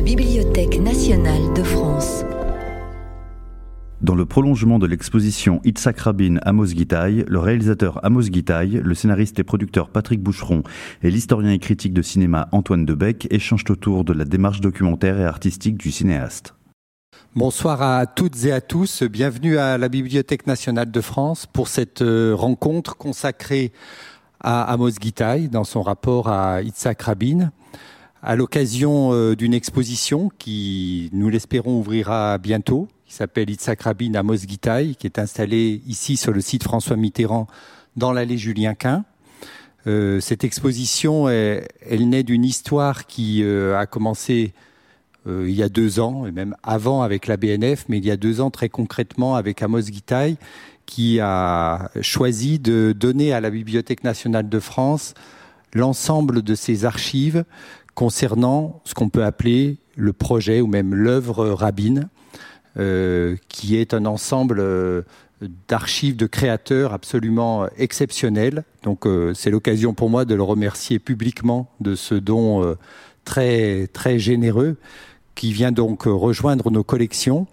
la Bibliothèque nationale de France. Dans le prolongement de l'exposition Itzhak Rabin Amos Gitaï, le réalisateur Amos Gitaï, le scénariste et producteur Patrick Boucheron et l'historien et critique de cinéma Antoine Debec échangent autour de la démarche documentaire et artistique du cinéaste. Bonsoir à toutes et à tous, bienvenue à la Bibliothèque nationale de France pour cette euh, rencontre consacrée à Amos Gitaï dans son rapport à Itzhak Rabin à l'occasion euh, d'une exposition qui, nous l'espérons, ouvrira bientôt qui s'appelle Itzhak Rabin à Mosguitaï, qui est installé ici sur le site François Mitterrand dans l'allée Julien Quint. Euh, cette exposition, elle, naît d'une histoire qui euh, a commencé euh, il y a deux ans, et même avant avec la BNF, mais il y a deux ans très concrètement avec Amos Gitaï, qui a choisi de donner à la Bibliothèque nationale de France l'ensemble de ses archives concernant ce qu'on peut appeler le projet ou même l'œuvre Rabin, euh, qui est un ensemble euh, d'archives de créateurs absolument exceptionnels. Donc euh, c'est l'occasion pour moi de le remercier publiquement de ce don très très généreux qui vient donc rejoindre nos collections.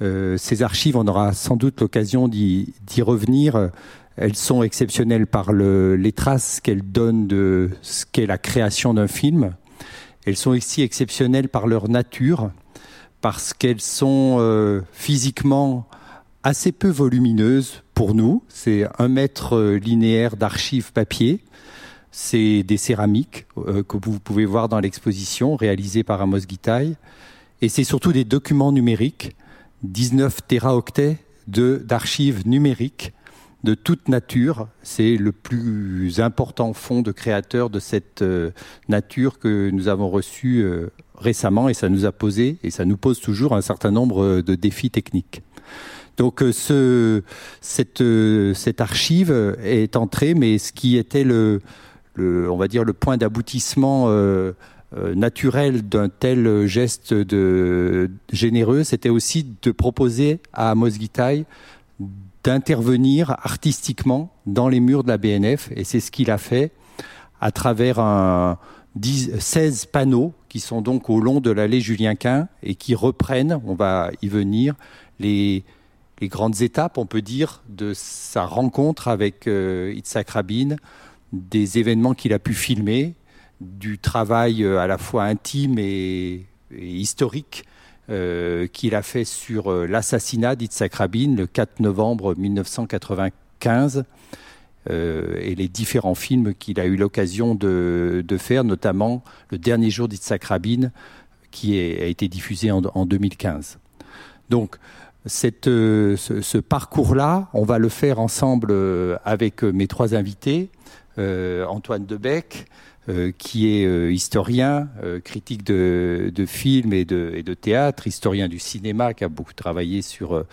ces archives, on aura sans doute l'occasion d'y revenir. Elles sont exceptionnelles par le, les traces qu'elles donnent de ce qu'est la création d'un film. Elles sont aussi exceptionnelles par leur nature parce qu'elles sont euh, physiquement assez peu volumineuses pour nous. C'est un mètre euh, linéaire d'archives papier. C'est des céramiques euh, que vous pouvez voir dans l'exposition réalisée par Amos Gitaï. Et c'est surtout des documents numériques, 19 téraoctets d'archives numériques de toute nature. C'est le plus important fonds de créateurs de cette nature que nous avons reçu récemment et ça nous a posé et ça nous pose toujours un certain nombre de défis techniques. Donc euh, ce, cette, euh, archive est entrée, mais ce qui était le, on va dire le point d'aboutissement euh, naturel d'un tel geste généreux, c'était aussi de proposer à Amos d'intervenir artistiquement dans les murs de la BNF, et c'est ce qu'il a fait à travers un, 16 panneaux qui sont donc au long de l'allée Julien Quint et qui reprennent, on va y venir, les, les grandes étapes, on peut dire, de sa rencontre avec euh, Itzhak Rabin, des événements qu'il a pu filmer, du travail euh, à la fois intime et, historique euh, qu'il a fait sur l'assassinat d'Itzhak Rabin le 4 novembre 1995 euh, et les différents films qu'il a eu l'occasion de, faire, notamment Le dernier jour d'Itzhak Rabin, qui a été diffusé en, 2015. Donc, euh, ce, parcours-là, on va le faire ensemble euh, avec mes trois invités, Antoine Debec, euh, qui est euh, historien, euh, critique de, de films et de, théâtre, historien du cinéma, qui a beaucoup travaillé sur,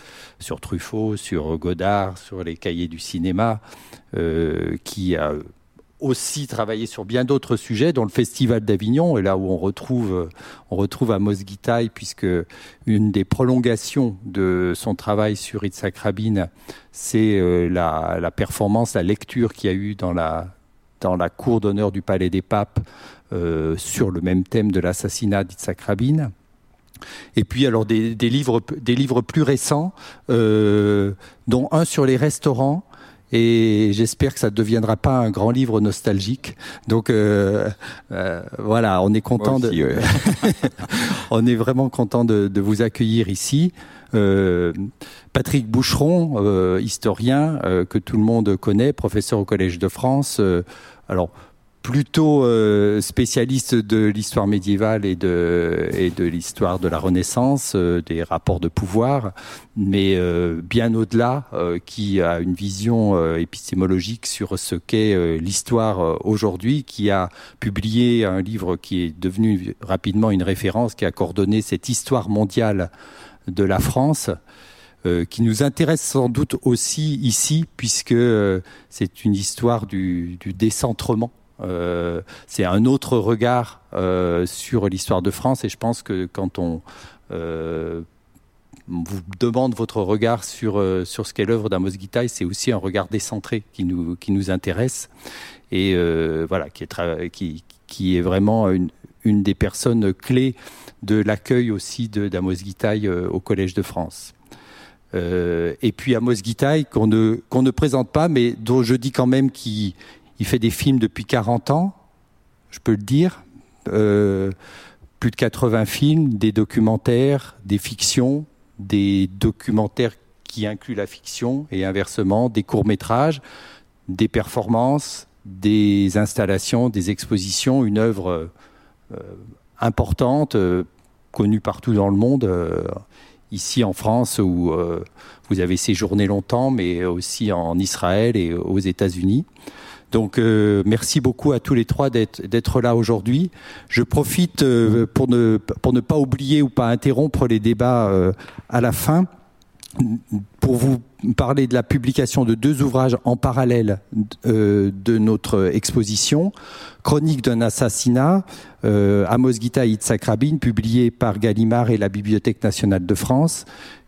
Truffaut, sur Godard, sur les cahiers du cinéma, qui a aussi travaillé sur bien d'autres sujets, dont le Festival d'Avignon, et là où on retrouve, on retrouve Amos puisque une des prolongations de son travail sur Itzhak Rabin, c'est la, la, performance, la lecture qu'il y a eu dans la, dans la cour d'honneur du Palais des Papes euh, sur le même thème de l'assassinat d'Itzhak Rabin. Et puis alors des, livres, des livres plus récents, euh, dont un sur les restaurants. Et j'espère que ça ne deviendra pas un grand livre nostalgique. Donc euh, voilà, on est content de, on est vraiment content de, de vous accueillir ici. Euh, Patrick Boucheron, euh, historien euh, que tout le monde connaît, professeur au Collège de France. alors plutôt spécialiste de l'histoire médiévale et de, et de l'histoire de la Renaissance, des rapports de pouvoir, mais bien au-delà, qui a une vision épistémologique sur ce qu'est l'histoire aujourd'hui, qui a publié un livre qui est devenu rapidement une référence, qui a coordonné cette histoire mondiale de la France. Euh, qui nous intéresse sans doute aussi ici, puisque euh, c'est une histoire du, décentrement. Euh, c'est un autre regard sur l'histoire de France, et je pense que quand on vous demande votre regard sur, sur ce qu'est l'œuvre d'Amos Gitaï, c'est aussi un regard décentré qui nous, qui nous intéresse, et voilà, qui est, qui, qui est vraiment une, une des personnes clés de l'accueil aussi d'Amos Guitaille au Collège de France. et puis Amos Guitaille, qu'on ne, présente pas, mais dont je dis quand même qu'il fait des films depuis 40 ans, je peux le dire. plus de 80 films, des documentaires, des fictions, des documentaires qui incluent la fiction et inversement, des courts-métrages, des performances, des installations, des expositions, une œuvre euh, importante, euh, connue partout dans le monde, euh, ici en France où vous avez séjourné longtemps, mais aussi en Israël et aux États-Unis. Donc merci beaucoup à tous les trois d'être là aujourd'hui. Je profite pour, ne, pour ne pas oublier ou pas interrompre les débats à la fin pour vous parler de la publication de deux ouvrages en parallèle euh, de notre exposition. Chronique d'un assassinat, euh, Amos Gita Yitzhak Rabin, publié par Gallimard et la Bibliothèque nationale de France,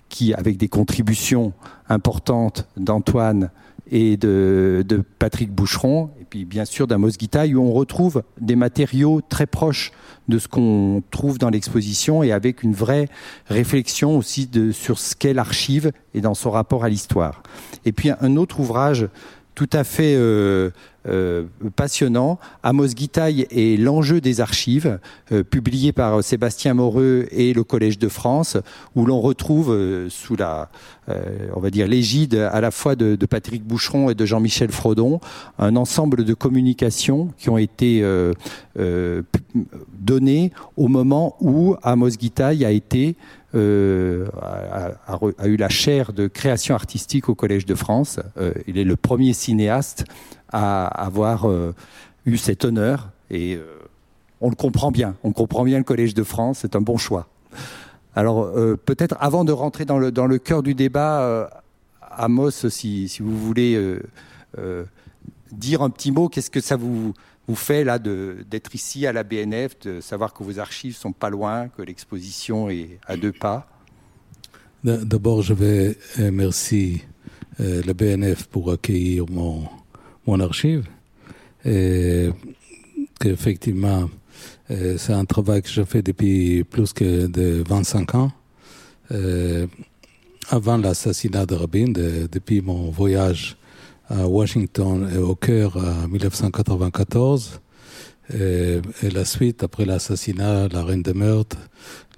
qui, avec des contributions importantes d'Antoine et de, Patrick Boucheron, et puis bien sûr d'Amos Guitaille, où on retrouve des matériaux très proches de ce qu'on trouve dans l'exposition et avec une vraie réflexion aussi sur ce qu'est l'archive et dans son rapport à l'histoire. Et puis un autre ouvrage tout à fait euh, euh, passionnant, Amos Guitaille et l'enjeu des archives, euh, publié par Sébastien Moreux et le Collège de France, où l'on retrouve sous la, on va dire l'égide à la fois de, Patrick Boucheron et de Jean-Michel Frodon, un ensemble de communications qui ont été données au moment où Amos Guitaille a été euh, a, eu la chaire de création artistique au Collège de France. Euh, il est le premier cinéaste à avoir euh, eu cet honneur et on le comprend bien. On comprend bien le Collège de France, c'est un bon choix. Alors peut-être avant de rentrer dans le, dans le cœur du débat, Amos, si, si vous voulez dire un petit mot, qu'est-ce que ça vous, vous fait là d'être ici à la BNF, de savoir que vos archives sont pas loin, que l'exposition est à deux pas? D'abord, je vais remercier euh, la BNF pour accueillir mon, mon archive. Et qu'effectivement, euh, c'est un travail que je fais depuis plus que de 25 ans. Euh, avant l'assassinat de Rabin, depuis mon voyage à Washington et au cœur en 1994. Et, la suite, après l'assassinat, la reine de meurtre,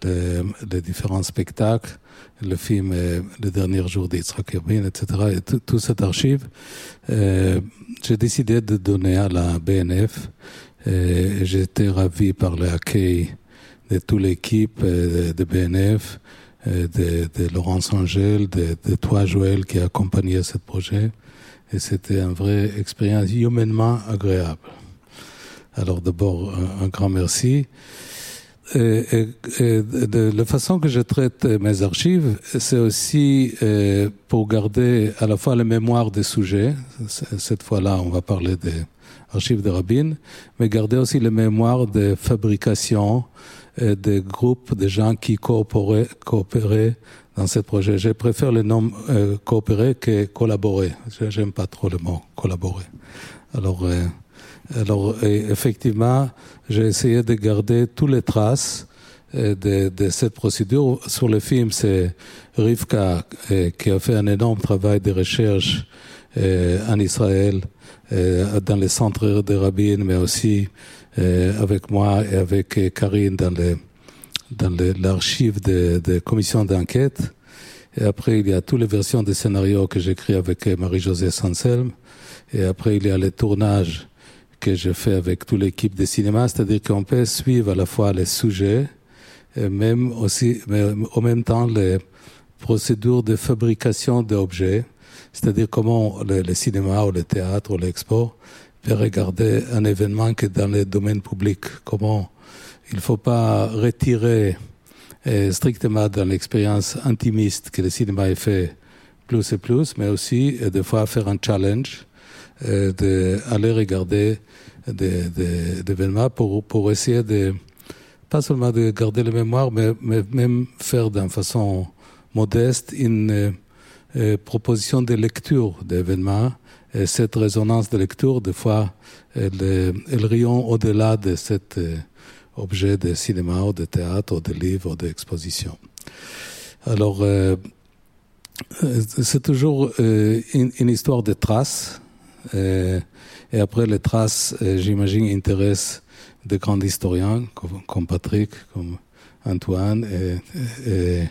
les, différents spectacles, le film Le dernier jour d'Yitzhak Rabin, etc., et tout, cette archive, j'ai décidé de donner à la BNF. Et j'étais ravi par l'accueil de toute l'équipe de BNF, de, de Laurence Angèle, de, de toi Joël qui a accompagné ce projet. Et c'était une vraie expérience humainement agréable. Alors d'abord, un, grand merci. Et, de la façon que je traite mes archives, c'est aussi euh, pour garder à la fois la mémoire des sujets. Cette fois-là, on va parler des archives de Rabin, mais garder aussi la mémoire des fabrications, euh, des groupes de gens qui coopéraient, coopéraient dans ce projet. Je préfère le nom euh, coopérer que collaborer. J'aime pas trop le mot collaborer. Alors, euh, alors effectivement, j'ai essayé de garder toutes les traces euh, de, cette procédure. Sur le film, c'est Rivka euh, qui a fait un énorme travail de recherche en Israël, dans les centres de Rabin, mais aussi avec moi et avec Karine dans l'archive des de commissions d'enquête. Et après, il y a toutes les versions des scénarios que j'écris avec Marie-Josée Sanselme. Et après, il y a les tournages que je fais avec toute l'équipe de cinéma. C'est-à-dire qu'on peut suivre à la fois les sujets, et même aussi, mais en même temps, les procédures de fabrication d'objets. C'est-à-dire comment le, le, cinéma ou le théâtre ou l'expo peut regarder un événement qui est dans le domaine public. Comment il ne faut pas retirer euh, strictement dans l'expérience intimiste que le cinéma est fait plus et plus, mais aussi euh, des fois faire un challenge, d'aller regarder des, événements pour, pour essayer de, pas seulement de garder la mémoire, mais, même faire d'une façon modeste une euh, proposition de lecture d'événements. Et cette résonance de lecture, des fois, elle, elle rayon au-delà de cette objets de cinéma ou de théâtre ou de livres ou d'exposition. Alors, c'est toujours une, histoire de traces. Et après, les traces, j'imagine, intéressent des grands historiens comme, Patrick, comme Antoine. Et,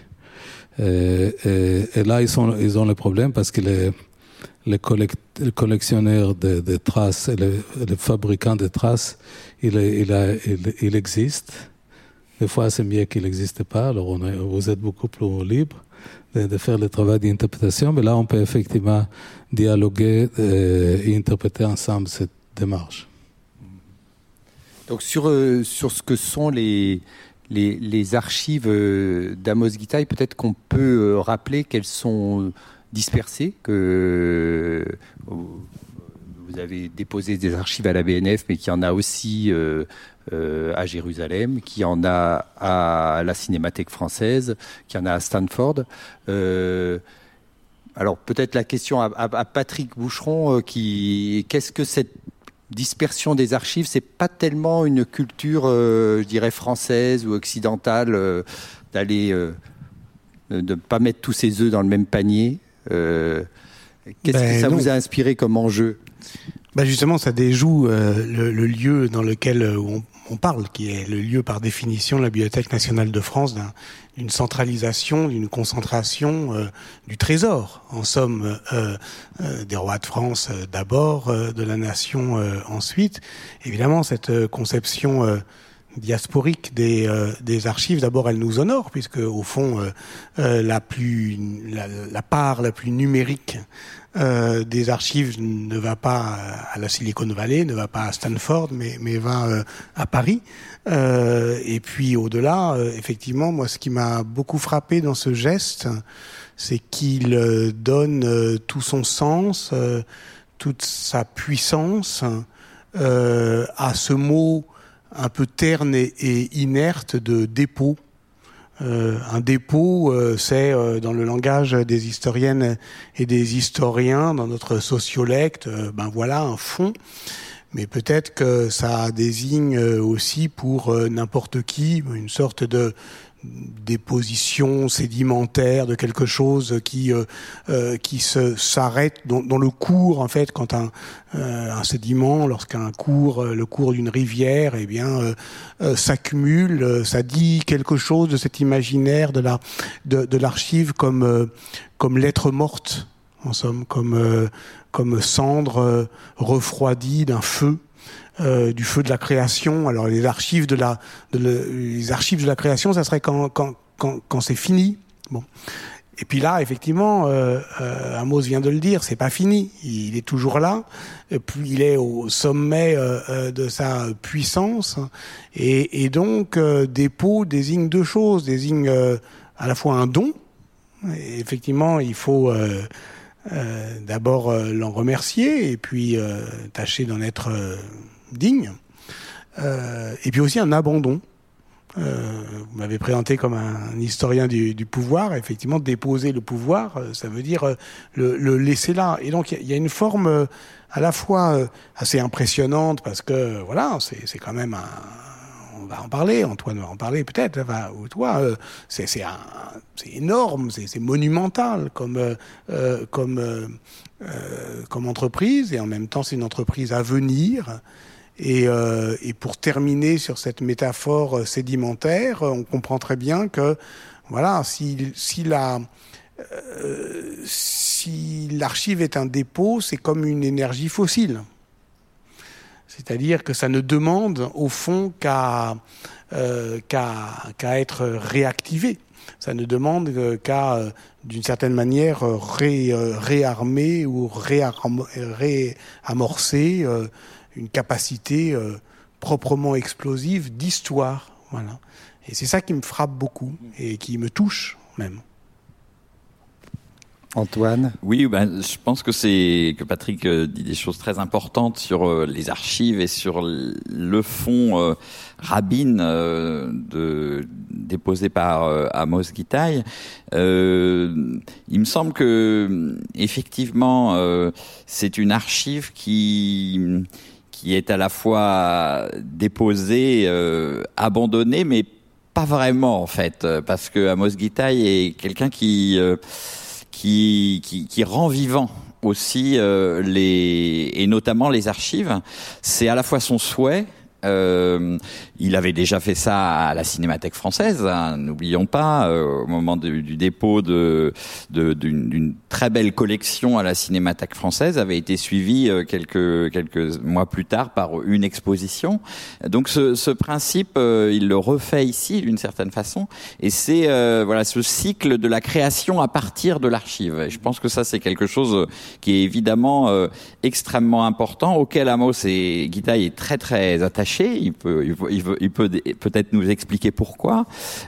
là, ils, ont le problème parce que les, les, collectionneurs de, de, traces et les, fabricants de traces, il, il, existe. Des fois, c'est mieux qu'il n'existe pas. Alors, vous êtes beaucoup plus libre de, faire le travail d'interprétation. Mais là, on peut effectivement dialoguer et interpréter ensemble cette démarche. Donc, sur, euh, sur ce que sont les, les, archives euh, d'Amos Gitaï, peut-être qu'on peut euh, rappeler qu'elles sont dispersées, que vous avez déposé des archives à la BNF, mais qu'il y en a aussi euh, euh, à Jérusalem, qu'il y en a à la Cinémathèque française, qu'il y en a à Stanford. Euh, alors peut-être la question à, à, à Patrick Boucheron, qui qu'est-ce que cette dispersion des archives, c'est pas tellement une culture, euh, je dirais, française ou occidentale, euh, d'aller, euh, de ne pas mettre tous ses œufs dans le même panier. Qu'est-ce ben que ça non. vous a inspiré comme enjeu? Ben Justement, ça déjoue le, le, lieu dans lequel on, on, parle, qui est le lieu par définition de la Bibliothèque nationale de France, d'une centralisation, d'une concentration euh, du trésor, en somme, euh, euh, des rois de France d'abord, de la nation ensuite. Évidemment, cette conception diasporique des, des archives, d'abord, elle nous honore, puisque au fond, la, plus, la, la part la plus numérique euh, des archives ne va pas à la Silicon Valley, ne va pas à Stanford, mais, va euh, à Paris. Euh, et puis au-delà, euh, effectivement, moi, ce qui m'a beaucoup frappé dans ce geste, c'est qu'il euh, donne tout son sens, toute sa puissance à ce mot un peu terne et inerte de dépôt. Euh, un dépôt, euh, c'est euh, dans le langage des historiennes et des historiens, dans notre sociolecte, ben voilà un fond. Mais peut-être que ça désigne aussi pour n'importe qui une sorte de déposition sédimentaire de quelque chose qui euh, euh, qui se s'arrête dans, dans, le cours en fait quand un, euh, un sédiment lorsqu'un cours le cours d'une rivière eh bien s'accumule ça dit quelque chose de cet imaginaire de la de, de l'archive comme comme lettre morte en somme comme comme cendre refroidie d'un feu euh, du feu de la création. Alors les archives de la, de le, les archives de la création, ça serait quand, quand, quand, quand c'est fini. Bon. Et puis là, effectivement, euh, euh, Amos vient de le dire, c'est pas fini. Il est toujours là. Et puis il est au sommet euh, euh de sa puissance. Et, et donc, euh, dépôt désigne deux choses. Désigne euh, à la fois un don. Et effectivement, il faut d'abord l'en remercier et puis tâcher d'en être digne. Euh, et puis aussi un abandon. Euh, vous m'avez présenté comme un, historien du, pouvoir. Effectivement, déposer le pouvoir, euh, ça veut dire le, laisser là. Et donc, il y, a une forme à la fois assez impressionnante parce que voilà, c'est quand même un, on va en parler, Antoine va en parler peut-être, ou toi, euh, c'est énorme, c'est monumental comme, comme, comme entreprise, et en même temps c'est une entreprise à venir. Et, euh, et, pour terminer sur cette métaphore sédimentaire, on comprend très bien que voilà, si, la euh, si l'archive est un dépôt, c'est comme une énergie fossile. C'est-à-dire que ça ne demande au fond qu'à euh, qu être réactivé. Ça ne demande qu'à, euh, d'une certaine manière, ré, euh, réarmer ou réamorcer euh, une capacité euh, proprement explosive d'histoire. Voilà. Et c'est ça qui me frappe beaucoup et qui me touche même. Antoine? Oui, ben, je pense que c'est que Patrick euh, dit des choses très importantes sur euh, les archives et sur le fond euh, rabbin euh, de, déposé par euh, Amos Gitaï. Euh, il me semble que effectivement c'est une archive qui qui est à la fois déposé, abandonné, mais pas vraiment en fait, parce que Amos Gitaï est quelqu'un qui, qui, qui qui rend vivant aussi les et notamment les archives. C'est à la fois son souhait euh, il avait déjà fait ça à la Cinémathèque française, hein, n'oublions pas, euh, au moment du dépôt de d'une très belle collection à la Cinémathèque française, avait été suivi euh, quelques quelques mois plus tard par une exposition. Donc ce, ce principe, euh, il le refait ici d'une certaine façon, et c'est voilà ce cycle de la création à partir de l'archive. Je pense que ça c'est quelque chose qui est évidemment extrêmement important, auquel Amos et Guitaille est très très attaché il peut, il peut, il peut, peut-être nous expliquer pourquoi.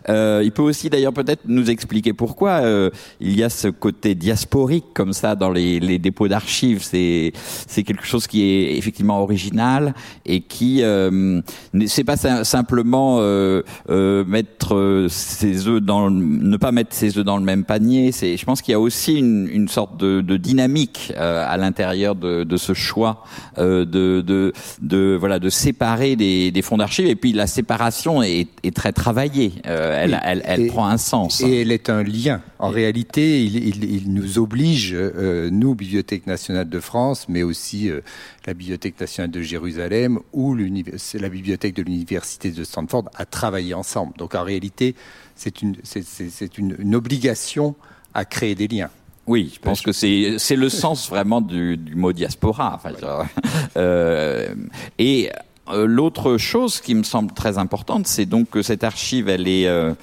Euh, il peut aussi d'ailleurs peut-être nous expliquer pourquoi euh, il y a ce côté diasporique comme ça dans les, les dépôts d'archives. C'est, c'est quelque chose qui est effectivement original et qui, euh, c'est pas simplement euh, euh, mettre ses œufs dans, ne pas mettre ses œufs dans le même panier. C'est, je pense qu'il y a aussi une, une sorte de, de dynamique à l'intérieur de, de, ce choix de, de, de, voilà, de séparer des, fonds d'archives et puis la séparation est, très travaillée. Euh, elle, elle, prend un sens. Et elle est un lien. En réalité, il, nous oblige, euh, nous, Bibliothèque nationale de France, mais aussi euh, la Bibliothèque nationale de Jérusalem ou la Bibliothèque de l'Université de Stanford, à travailler ensemble. Donc en réalité, c'est une, c'est une, une obligation à créer des liens. Oui, je pense que c'est c'est le sens vraiment du, du mot diaspora. Enfin, euh, et l'autre chose qui me semble très importante, c'est donc que cette archive, elle est, euh,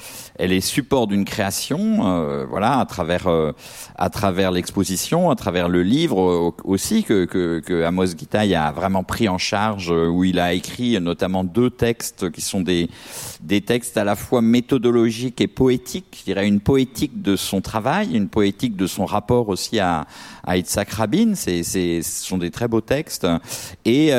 elle est support d'une création, euh, voilà, à travers, à travers l'exposition, à travers le livre aussi que, que, que Amos Gitaï a vraiment pris en charge, où il a écrit notamment deux textes qui sont des, des textes à la fois méthodologiques et poétiques. Je dirais une poétique de son travail, une poétique de son rapport aussi à, à Itzhak Rabin. C'est, c'est, ce sont des très beaux textes. Et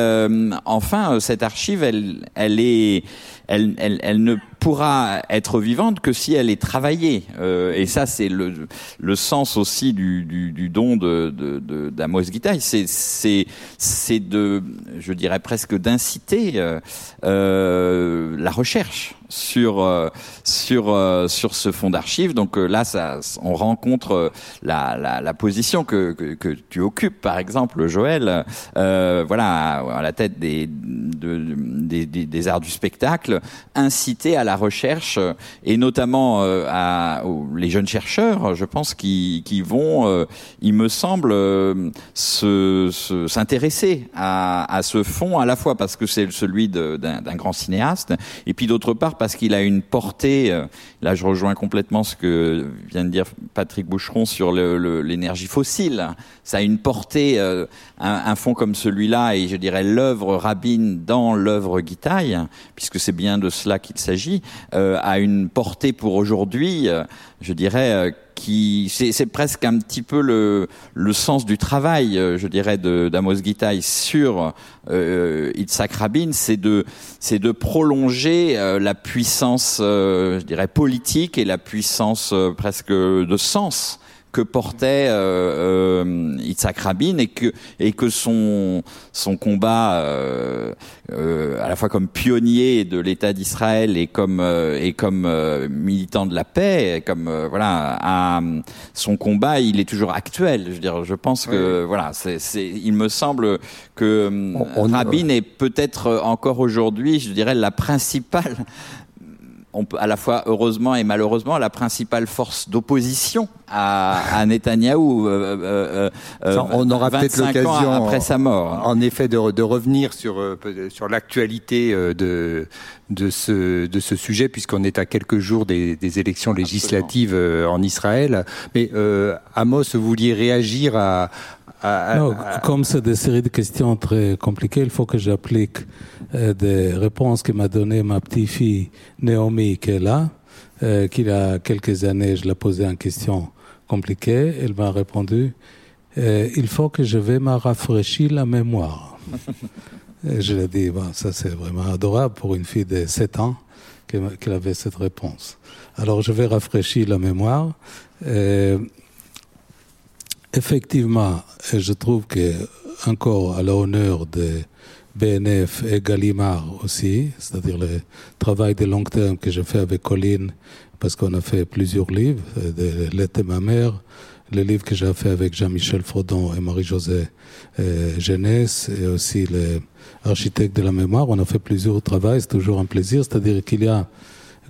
enfin, cette archive, elle, elle est, elle, elle, elle, ne pourra être vivante que si elle est travaillée. Euh, et ça, c'est le, le sens aussi du, du, du don de, de, d'Amos Gitaï. C'est, c'est, c'est de, je dirais presque d'inciter euh, euh la recherche sur euh, sur euh, sur ce fonds d'archives. Donc là, ça, on rencontre la, la, la position que, que, que, tu occupes, par exemple, Joël. voilà, à la tête des, de, des, des, des arts du spectacle, inciter à la recherche et notamment euh, à, les jeunes chercheurs, je pense, qui, qui vont, euh, il me semble, euh, s'intéresser à, à, ce fond à la fois parce que c'est celui d'un grand cinéaste et puis d'autre part parce qu'il a une portée. Là, je rejoins complètement ce que vient de dire Patrick Boucheron sur l'énergie fossile. Ça a une portée, un, un fond comme celui-là et je dirais l'œuvre Rabin dans l'œuvre Guitaille, puisque c'est bien de cela qu'il s'agit, euh, a une portée pour aujourd'hui, euh, je dirais, euh, c'est presque un petit peu le, sens du travail, je dirais, d'Amos Gitaï sur euh, Itzhak Rabin, c'est de c'est de prolonger la puissance, je dirais, politique et la puissance presque de sens que portait euh, euh, Yitzhak Rabin et que et que son son combat euh, euh, à la fois comme pionnier de l'État d'Israël et comme euh, et comme euh, militant de la paix, comme voilà, à, son combat, il est toujours actuel. Je veux dire, je pense que voilà, c'est, c'est, il me semble que Rabin est peut-être encore aujourd'hui, je dirais, la principale on peut à la fois heureusement et malheureusement la principale force d'opposition à, à Netanyahou. Euh, euh, euh, on aura peut-être l'occasion après sa mort. En effet, de, de revenir sur sur l'actualité de de ce de ce sujet, puisqu'on est à quelques jours des, des élections législatives en Israël. Mais Amos, vous vouliez réagir à, non, comme c'est des séries de questions très compliquées, il faut que j'applique euh, des réponses que m'a donné ma petite fille Naomi qui est là, euh, qui a quelques années, je l'ai posé une question compliquée, elle m'a répondu euh, il faut que je vais me rafraîchir la mémoire. Et je lui ai dit bon, ça c'est vraiment adorable pour une fille de 7 ans qu'elle avait cette réponse. Alors je vais rafraîchir la mémoire. Euh, effectivement, je trouve que encore à l'honneur de BNF et Gallimard aussi, c'est-à-dire le travail de long terme que j'ai fait avec Colline, parce qu'on a fait plusieurs livres, de L'été ma mère, le livre que j'ai fait avec Jean-Michel Frodon et Marie-Josée euh, Jeunesse, et aussi l'architecte de la mémoire. On a fait plusieurs travaux, c'est toujours un plaisir, c'est-à-dire qu'il y a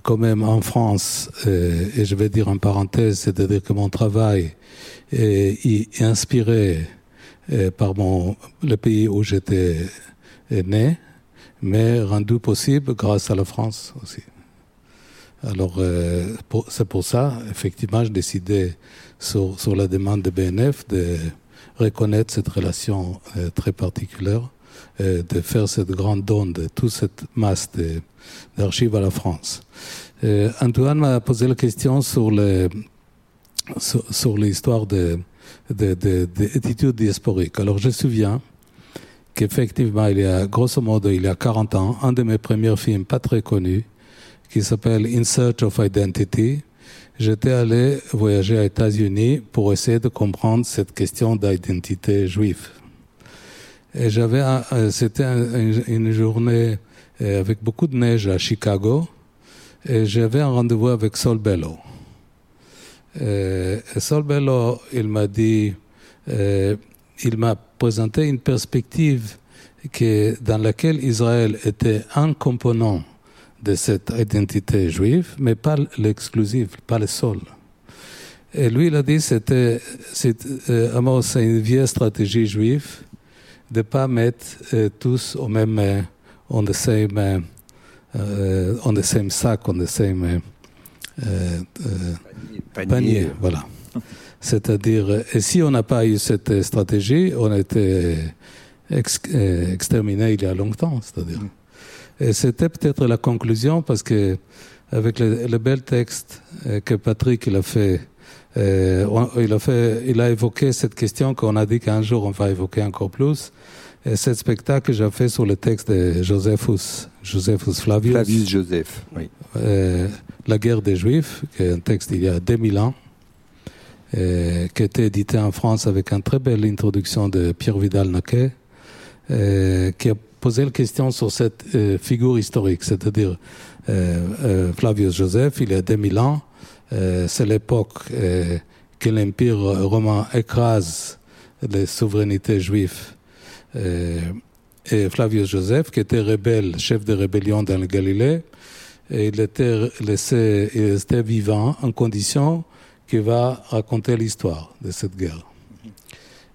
quand même en France, euh, et je vais dire en parenthèse, c'est-à-dire que mon travail est, inspiré euh, par mon, le pays où j'étais né, mais rendu possible grâce à la France aussi. Alors, euh, c'est pour ça, effectivement, j'ai décidé, sur, sur, la demande de BNF, de reconnaître cette relation très particulière, de faire cette grande don de toute cette masse d'archives à la France. Euh, Antoine m'a posé la question sur le sur, l'histoire de, de, diasporiques. Alors je me souviens qu'effectivement, il y a, grosso modo, il y a 40 ans, un de mes premiers films pas très connus, qui s'appelle In Search of Identity, j'étais allé voyager aux États-Unis pour essayer de comprendre cette question d'identité juive. Et j'avais, c'était une journée euh, avec beaucoup de neige à Chicago, et j'avais un rendez-vous avec Sol Bello. Euh, et Sol Bello, il m'a dit, euh, il m'a présenté une perspective que, dans laquelle Israël était un component de cette identité juive, mais pas l'exclusif, pas le seul. Et lui, il a dit, c'était, c'est, c'est une vieille stratégie juive de ne pas mettre euh, tous au même, on the same, euh, on the same sac, on the same euh, euh, panier, panier. Voilà. C'est-à-dire, et si on n'a pas eu cette stratégie, on a été exterminé il y a longtemps. C'est-à-dire. Mm. Et c'était peut-être la conclusion parce que avec le, le bel texte que Patrick il a fait, euh, il a fait, il a évoqué cette question qu'on a dit qu'un jour on va évoquer encore plus. Et ce spectacle que j'ai fait sur le texte de Josephus, Josephus Flavius. Flavius Joseph, oui. Euh, la guerre des Juifs, qui est un texte il y a 2000 ans, et, qui a été édité en France avec une très belle introduction de Pierre Vidal-Naquet, qui a posé la question sur cette euh, figure historique, c'est-à-dire euh, euh, Flavius Joseph, il y a 2000 ans, c'est l'époque que l'Empire romain écrase les souverainetés juives euh, et Flavius Joseph, qui était rebelle, chef de rébellion dans le Galilée, et il était laissé, il était vivant en condition qu'il va raconter l'histoire de cette guerre.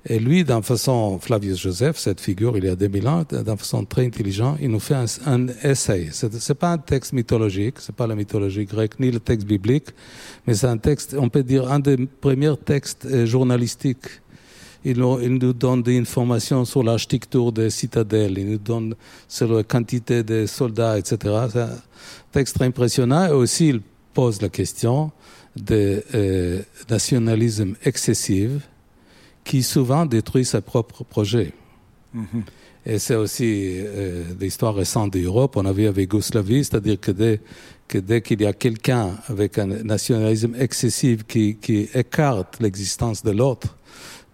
Et lui, d'une façon, Flavius Joseph, cette figure, il y a 2000 ans, d'une façon très intelligente, il nous fait un, un essai. Ce n'est pas un texte mythologique, c'est pas la mythologie grecque, ni le texte biblique, mais c'est un texte, on peut dire, un des premiers textes euh, journalistiques il, nous donne des informations sur l'architecture des citadelles, il nous donne sur la quantité de soldats, etc. C'est un texte très impressionnant. Et aussi, il pose la question de euh, nationalisme excessif qui souvent détruit ses propres projets. Mm-hmm. Et c'est aussi euh, l'histoire récente d'Europe. On a vu avec Yougoslavie, c'est-à-dire que dès, que dès qu'il y a quelqu'un avec un nationalisme excessif qui, qui écarte l'existence de l'autre,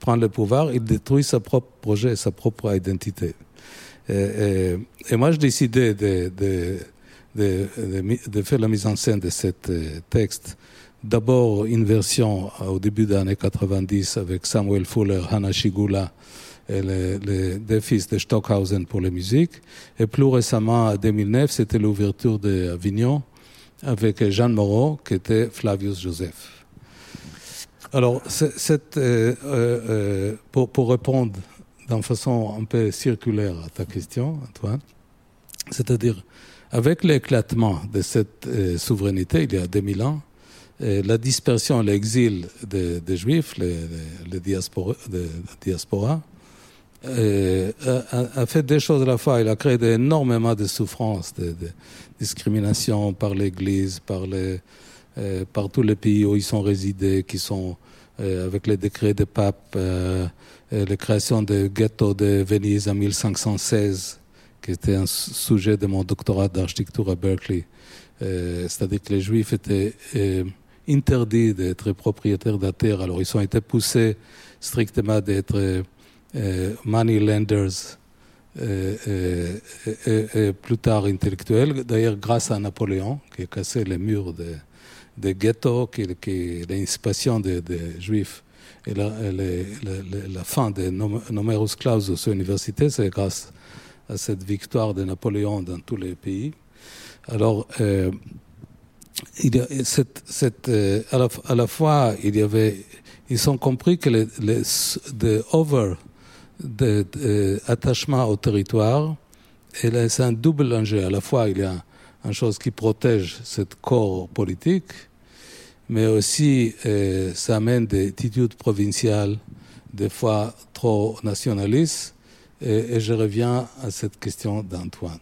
prend le pouvoir, il détruit sa propre projet, sa propre identité. Et, et, moi, je décidais de, de, de, de, faire la mise en scène de ce euh, texte. D'abord, une version euh, au début des années 90 avec Samuel Fuller, Hanna Shigula et les, les fils de Stockhausen pour la musique. Et plus récemment, en 2009, c'était l'ouverture d'Avignon avec Jean Moreau, qui était Flavius Joseph. Alors, euh, euh, pour, pour, répondre d'une façon un peu circulaire à ta question, Antoine, c'est-à-dire, avec l'éclatement de cette souveraineté il y a 2000 ans, la dispersion, l'exil des, des, Juifs, les, les, diaspora, diaspora a, fait des choses à la fois. Il a créé énormément de souffrances, de, de discrimination par l'Église, euh, par tous les pays où ils sont résidés, qui sont euh, avec les décrets de pape, euh, la création du ghetto de Venise en 1516, qui était un sujet de mon doctorat d'architecture à Berkeley. C'est-à-dire que les Juifs étaient interdits d'être propriétaires de la terre. Alors ils ont été poussés strictement d'être money lenders et, plus tard intellectuel, d'ailleurs grâce à Napoléon, qui a cassé les murs des de ghettos, qui, qui l'inspiration des, juifs et la, la, fin des numerus clausus aux universités, c'est grâce à cette victoire de Napoléon dans tous les pays. Alors, euh, il a cette, cette, euh, à, la, à, la, fois, il y avait, ils ont compris que les, les de over de, de, attachement au territoire, c'est un double enjeu. À la fois, il y a une chose qui protège ce corps politique, mais aussi euh, ça amène des attitudes provinciales, des fois trop nationalistes, et, et je reviens à cette question d'Antoine.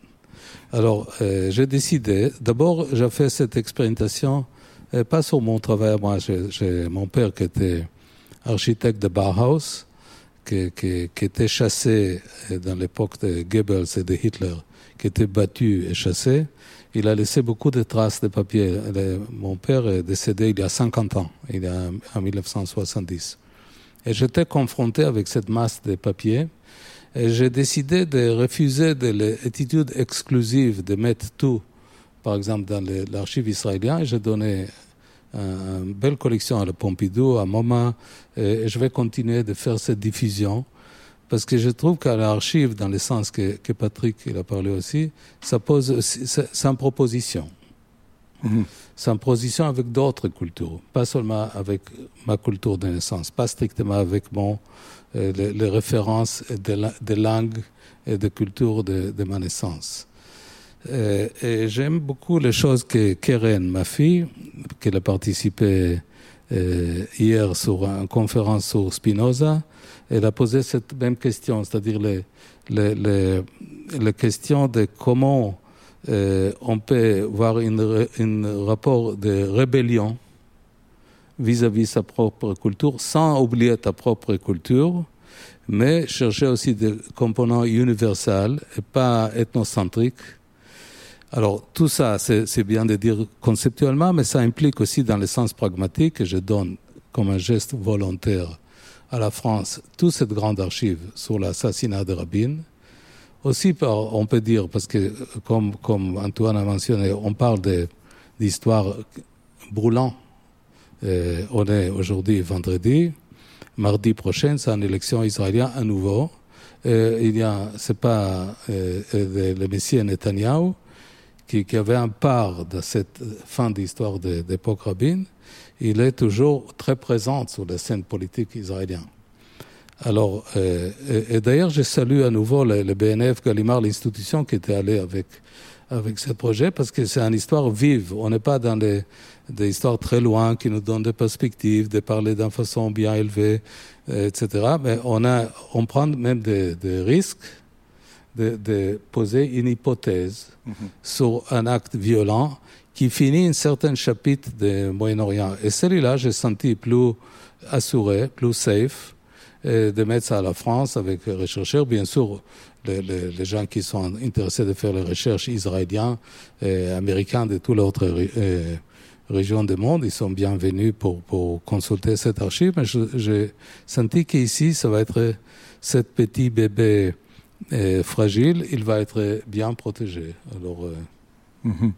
Alors, euh, j'ai décidé, d'abord, j'ai fait cette expérimentation, euh, pas sur mon travail, moi, j'ai mon père qui était architecte de Bauhaus, qui, qui, qui était chassé euh, dans l'époque de Goebbels et de Hitler, qui était battu et chassé. Il a laissé beaucoup de traces de papier. Mon père est décédé il y a 50 ans, il y a en 1970. Et j'étais confronté avec cette masse de papier et j'ai décidé de refuser de l'attitude exclusive de mettre tout, par exemple, dans l'archive israélien. Et j'ai donné une belle collection à la Pompidou, à MoMA, et je vais continuer de faire cette diffusion. Parce que je trouve qu'à l'archive, dans le sens que, que, Patrick il a parlé aussi, ça pose, une proposition. C'est une proposition avec d'autres cultures, pas seulement avec ma culture de naissance, pas strictement avec mon les, les, références de, de langue et de culture de, de ma naissance. Euh, et, j'aime beaucoup les choses que Keren, ma fille, qui a participé euh, hier sur une conférence sur Spinoza, elle a posé cette même question, c'est-à-dire les, les, les, les, questions de comment euh, on peut voir un rapport de rébellion vis-à-vis sa propre culture, sans oublier ta propre culture, mais chercher aussi des composants universels et pas ethnocentriques. Alors tout ça, c'est bien de dire conceptuellement, mais ça implique aussi dans le sens pragmatique, que je donne comme un geste volontaire à la France toute cette grande archive sur l'assassinat de Rabin. Aussi, on peut dire, parce que comme, comme Antoine a mentionné, on parle d'histoire brûlante euh, on est aujourd'hui vendredi. Mardi prochain, c'est une élection israélienne à nouveau. Euh, il y a, c'est pas euh, le Messie Netanyahu qui, qui, avait un part de cette fin d'histoire d'époque rabbine. Il est toujours très présent sur la scène politique israélienne. Alors, et, d'ailleurs, je salue à nouveau le, BNF Gallimard, l'institution qui était allée avec avec ce projet parce que c'est une histoire vive. On n'est pas dans des, des, histoires très loin qui nous donnent des perspectives, de parler d'une façon bien élevée, euh, etc. Mais on, a, on prend même des, des risques de, de, poser une hypothèse mm-hmm. sur un acte violent qui finit un certain chapitre du Moyen-Orient. Et celui-là, j'ai senti plus assuré, plus safe, euh, de mettre ça à la France avec les chercheurs. Bien sûr, les, les, les, gens qui sont intéressés de faire les recherches israéliennes et américaines de toutes les autres euh, régions du monde, ils sont bienvenus pour, pour consulter cette archive. Mais j'ai senti qu'ici, ça va être ce petit bébé euh, fragile, il va être bien protégé. Alors, euh... Mm-hmm.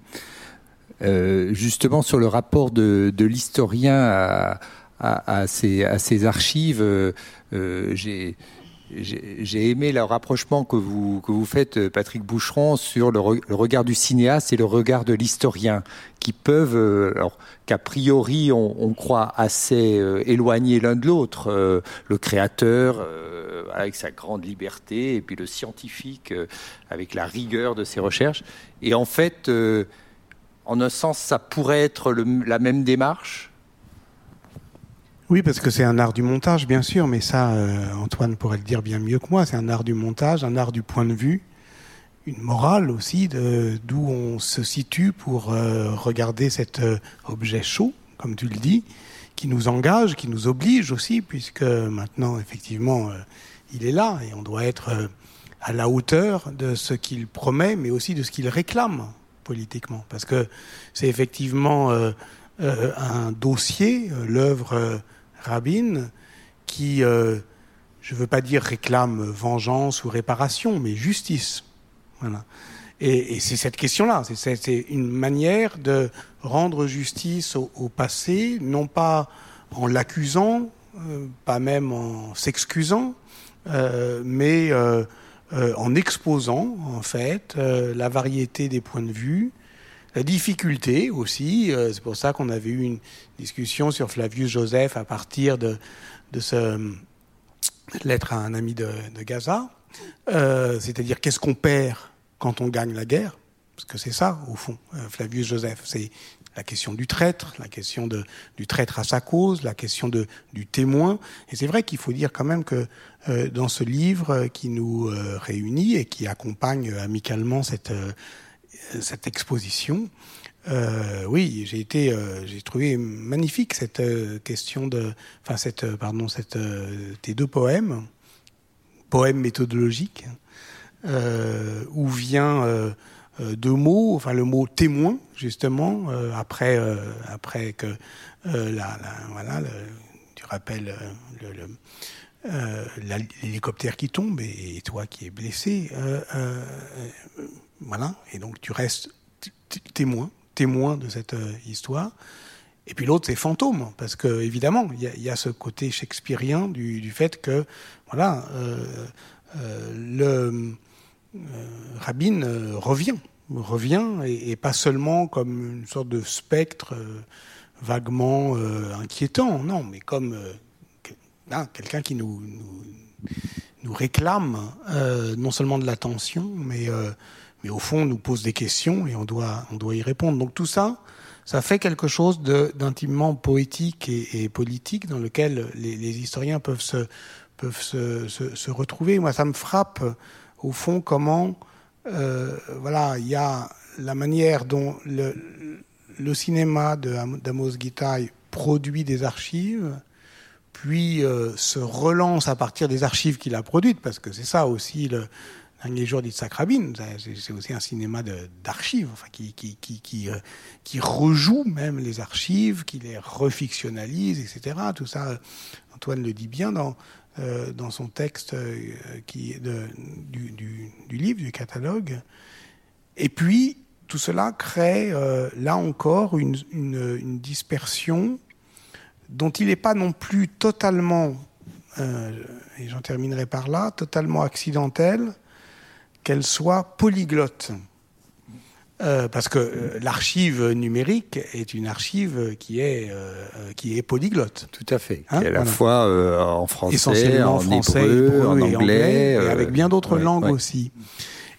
euh, justement, sur le rapport de, de l'historien à, ces, à ces archives, j'ai j'ai aimé le rapprochement que vous, que vous faites, Patrick Boucheron, sur le regard du cinéaste et le regard de l'historien, qui peuvent, euh, alors qu'a priori on, croit assez euh, éloignés l'un de l'autre, euh, le créateur avec sa grande liberté, et puis le scientifique avec la rigueur de ses recherches. Et en fait, en un sens, ça pourrait être la même démarche? Oui, parce que c'est un art du montage, bien sûr, mais ça, Antoine pourrait le dire bien mieux que moi. C'est un art du montage, un art du point de vue, une morale aussi, d'où on se situe pour euh, regarder cet euh, objet chaud, comme tu le dis, qui nous engage, qui nous oblige aussi, puisque maintenant, effectivement, euh, il est là et on doit être à la hauteur de ce qu'il promet, mais aussi de ce qu'il réclame politiquement. Parce que c'est effectivement un dossier, l'œuvre Rabin, qui, je veux pas dire réclame vengeance ou réparation, mais justice. Et, c'est cette question-là, c'est une manière de rendre justice au, passé, non pas en l'accusant, euh, pas même en s'excusant, euh, mais euh, en exposant en fait la variété des points de vue, la difficulté aussi. c'est pour ça qu'on avait eu une discussion sur Flavius Joseph à partir de, de lettre à un ami de Gaza, c'est-à-dire qu'est-ce qu'on perd quand on gagne la guerre parce que c'est ça, au fond, Flavius Joseph. C'est la question du traître, la question du traître à sa cause, la question du témoin. Et c'est vrai qu'il faut dire quand même que euh, dans ce livre qui nous euh, réunit et qui accompagne amicalement cette, euh, cette exposition, euh, oui, j'ai été, euh, j'ai trouvé magnifique cette euh, question de, enfin cette, pardon, cette, tes deux poèmes, poèmes méthodologiques, où vient euh, deux mots, enfin le mot témoin justement euh, après euh, après que voilà le, tu rappelles le, le l'hélicoptère qui tombe et, toi qui es blessé voilà. Et donc tu restes témoin témoin de cette histoire. Et puis l'autre c'est fantôme parce que évidemment il y, a ce côté shakespearien du, fait que voilà le euh, Rabin euh, revient, revient, et, pas seulement comme une sorte de spectre euh, vaguement inquiétant, non, mais comme hein, quelqu'un qui nous, réclame non seulement de l'attention, mais mais au fond nous pose des questions et on doit, on doit y répondre. Donc tout ça, ça fait quelque chose d'intimement poétique et, politique dans lequel les, historiens peuvent se, peuvent se retrouver. Moi, ça me frappe au fond, comment, euh, voilà, il y a la manière dont le, le cinéma d'Amos Gitaï produit des archives, puis euh, se relance à partir des archives qu'il a produites, parce que c'est ça aussi le dernier jour d'Itzhak Rabin, c'est aussi un cinéma d'archives, enfin, qui, euh, qui rejoue même les archives, qui les refictionnalise, etc. Tout ça, Antoine le dit bien dans, euh, dans son texte euh, qui, du, du, livre, du catalogue. Et puis, tout cela crée, euh, là encore, une, une, dispersion dont il n'est pas non plus totalement, et j'en terminerai par là, totalement accidentelle, qu'elle soit polyglotte. Euh, parce que euh, l'archive numérique est une archive qui est euh, qui est polyglotte. Tout à fait. Hein, qui est à la voilà. fois euh, en français, Essentiellement en français, hébreu, hébreu, en anglais, anglais et avec bien d'autres ouais, langues ouais. aussi.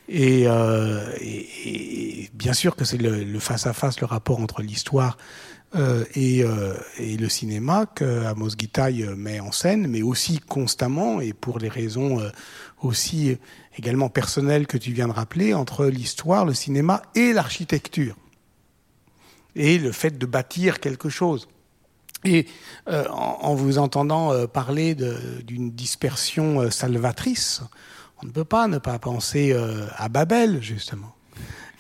Et, et, et, bien sûr que c'est le face à face, le rapport entre l'histoire euh, et, euh, et, le cinéma que Amos Gitaï met en scène, mais aussi constamment et pour les raisons euh, aussi également personnelles que tu viens de rappeler entre l'histoire, le cinéma et l'architecture et le fait de bâtir quelque chose. Et euh, en, vous entendant euh, parler d'une dispersion euh, salvatrice, on ne peut pas ne pas penser à Babel, justement.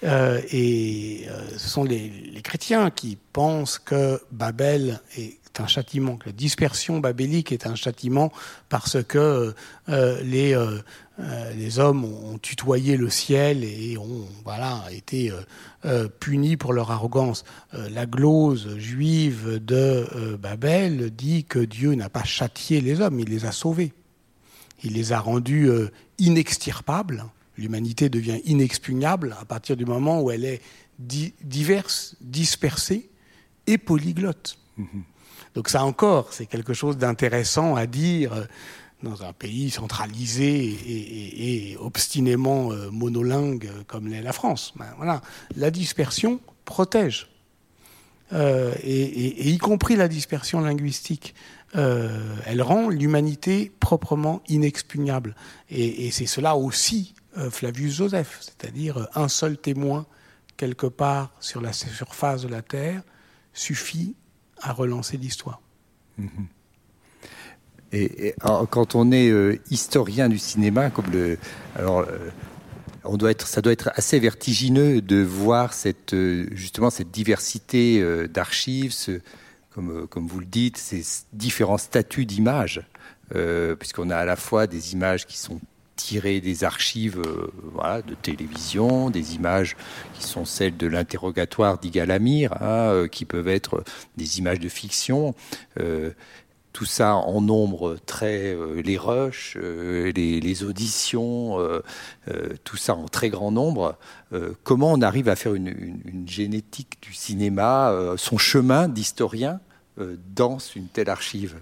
Et ce sont les, les, chrétiens qui pensent que Babel est un châtiment, que la dispersion babélique est un châtiment parce que les, euh, les hommes ont tutoyé le ciel et ont voilà, été euh, punis pour leur arrogance. la glose juive de Babel dit que Dieu n'a pas châtié les hommes, il les a sauvés. Il les a rendus inextirpables l'humanité devient inexpugnable à partir du moment où elle est di diverse, dispersée et polyglotte. Mm -hmm. Donc ça encore, c'est quelque chose d'intéressant à dire euh, dans un pays centralisé et, obstinément euh, monolingue comme l'est la France. Ben, voilà. La dispersion protège. Euh, et, y compris la dispersion linguistique. Euh, elle rend l'humanité proprement inexpugnable. Et, c'est cela aussi euh, Flavius Joseph, c'est-à-dire un seul témoin quelque part sur la surface de la Terre suffit à relancer l'histoire. Mmh. Et, quand on est euh, historien du cinéma, comme euh, on doit être, ça doit être assez vertigineux de voir cette euh, justement cette diversité d'archives, comme, vous le dites, ces différents statuts d'image puisqu'on a à la fois des images qui sont tirées des archives de télévision, des images qui sont celles de l'interrogatoire d'Igalamir, hein, qui peuvent être des images de fiction tout ça en nombre très euh, les rushs, euh, les, auditions, euh, tout ça en très grand nombre. comment on arrive à faire une, génétique du cinéma, son chemin d'historien dans une telle archive?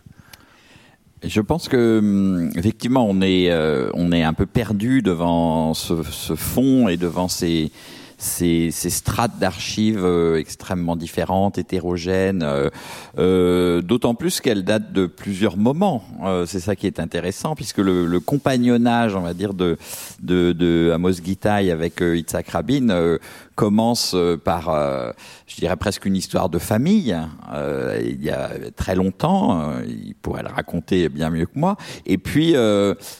Je pense que hum, effectivement on est un peu perdu devant ce, ce fond et devant ces ces, ces strates d'archives euh, extrêmement différentes, hétérogènes, euh, euh, d'autant plus qu'elles datent de plusieurs moments. c'est ça qui est intéressant, puisque le, le, compagnonnage, on va dire, de, de, de Amos Gitaï avec Itzhak Rabin commence par, je dirais presque une histoire de famille. il y a très longtemps, il pourrait le raconter bien mieux que moi. Et puis,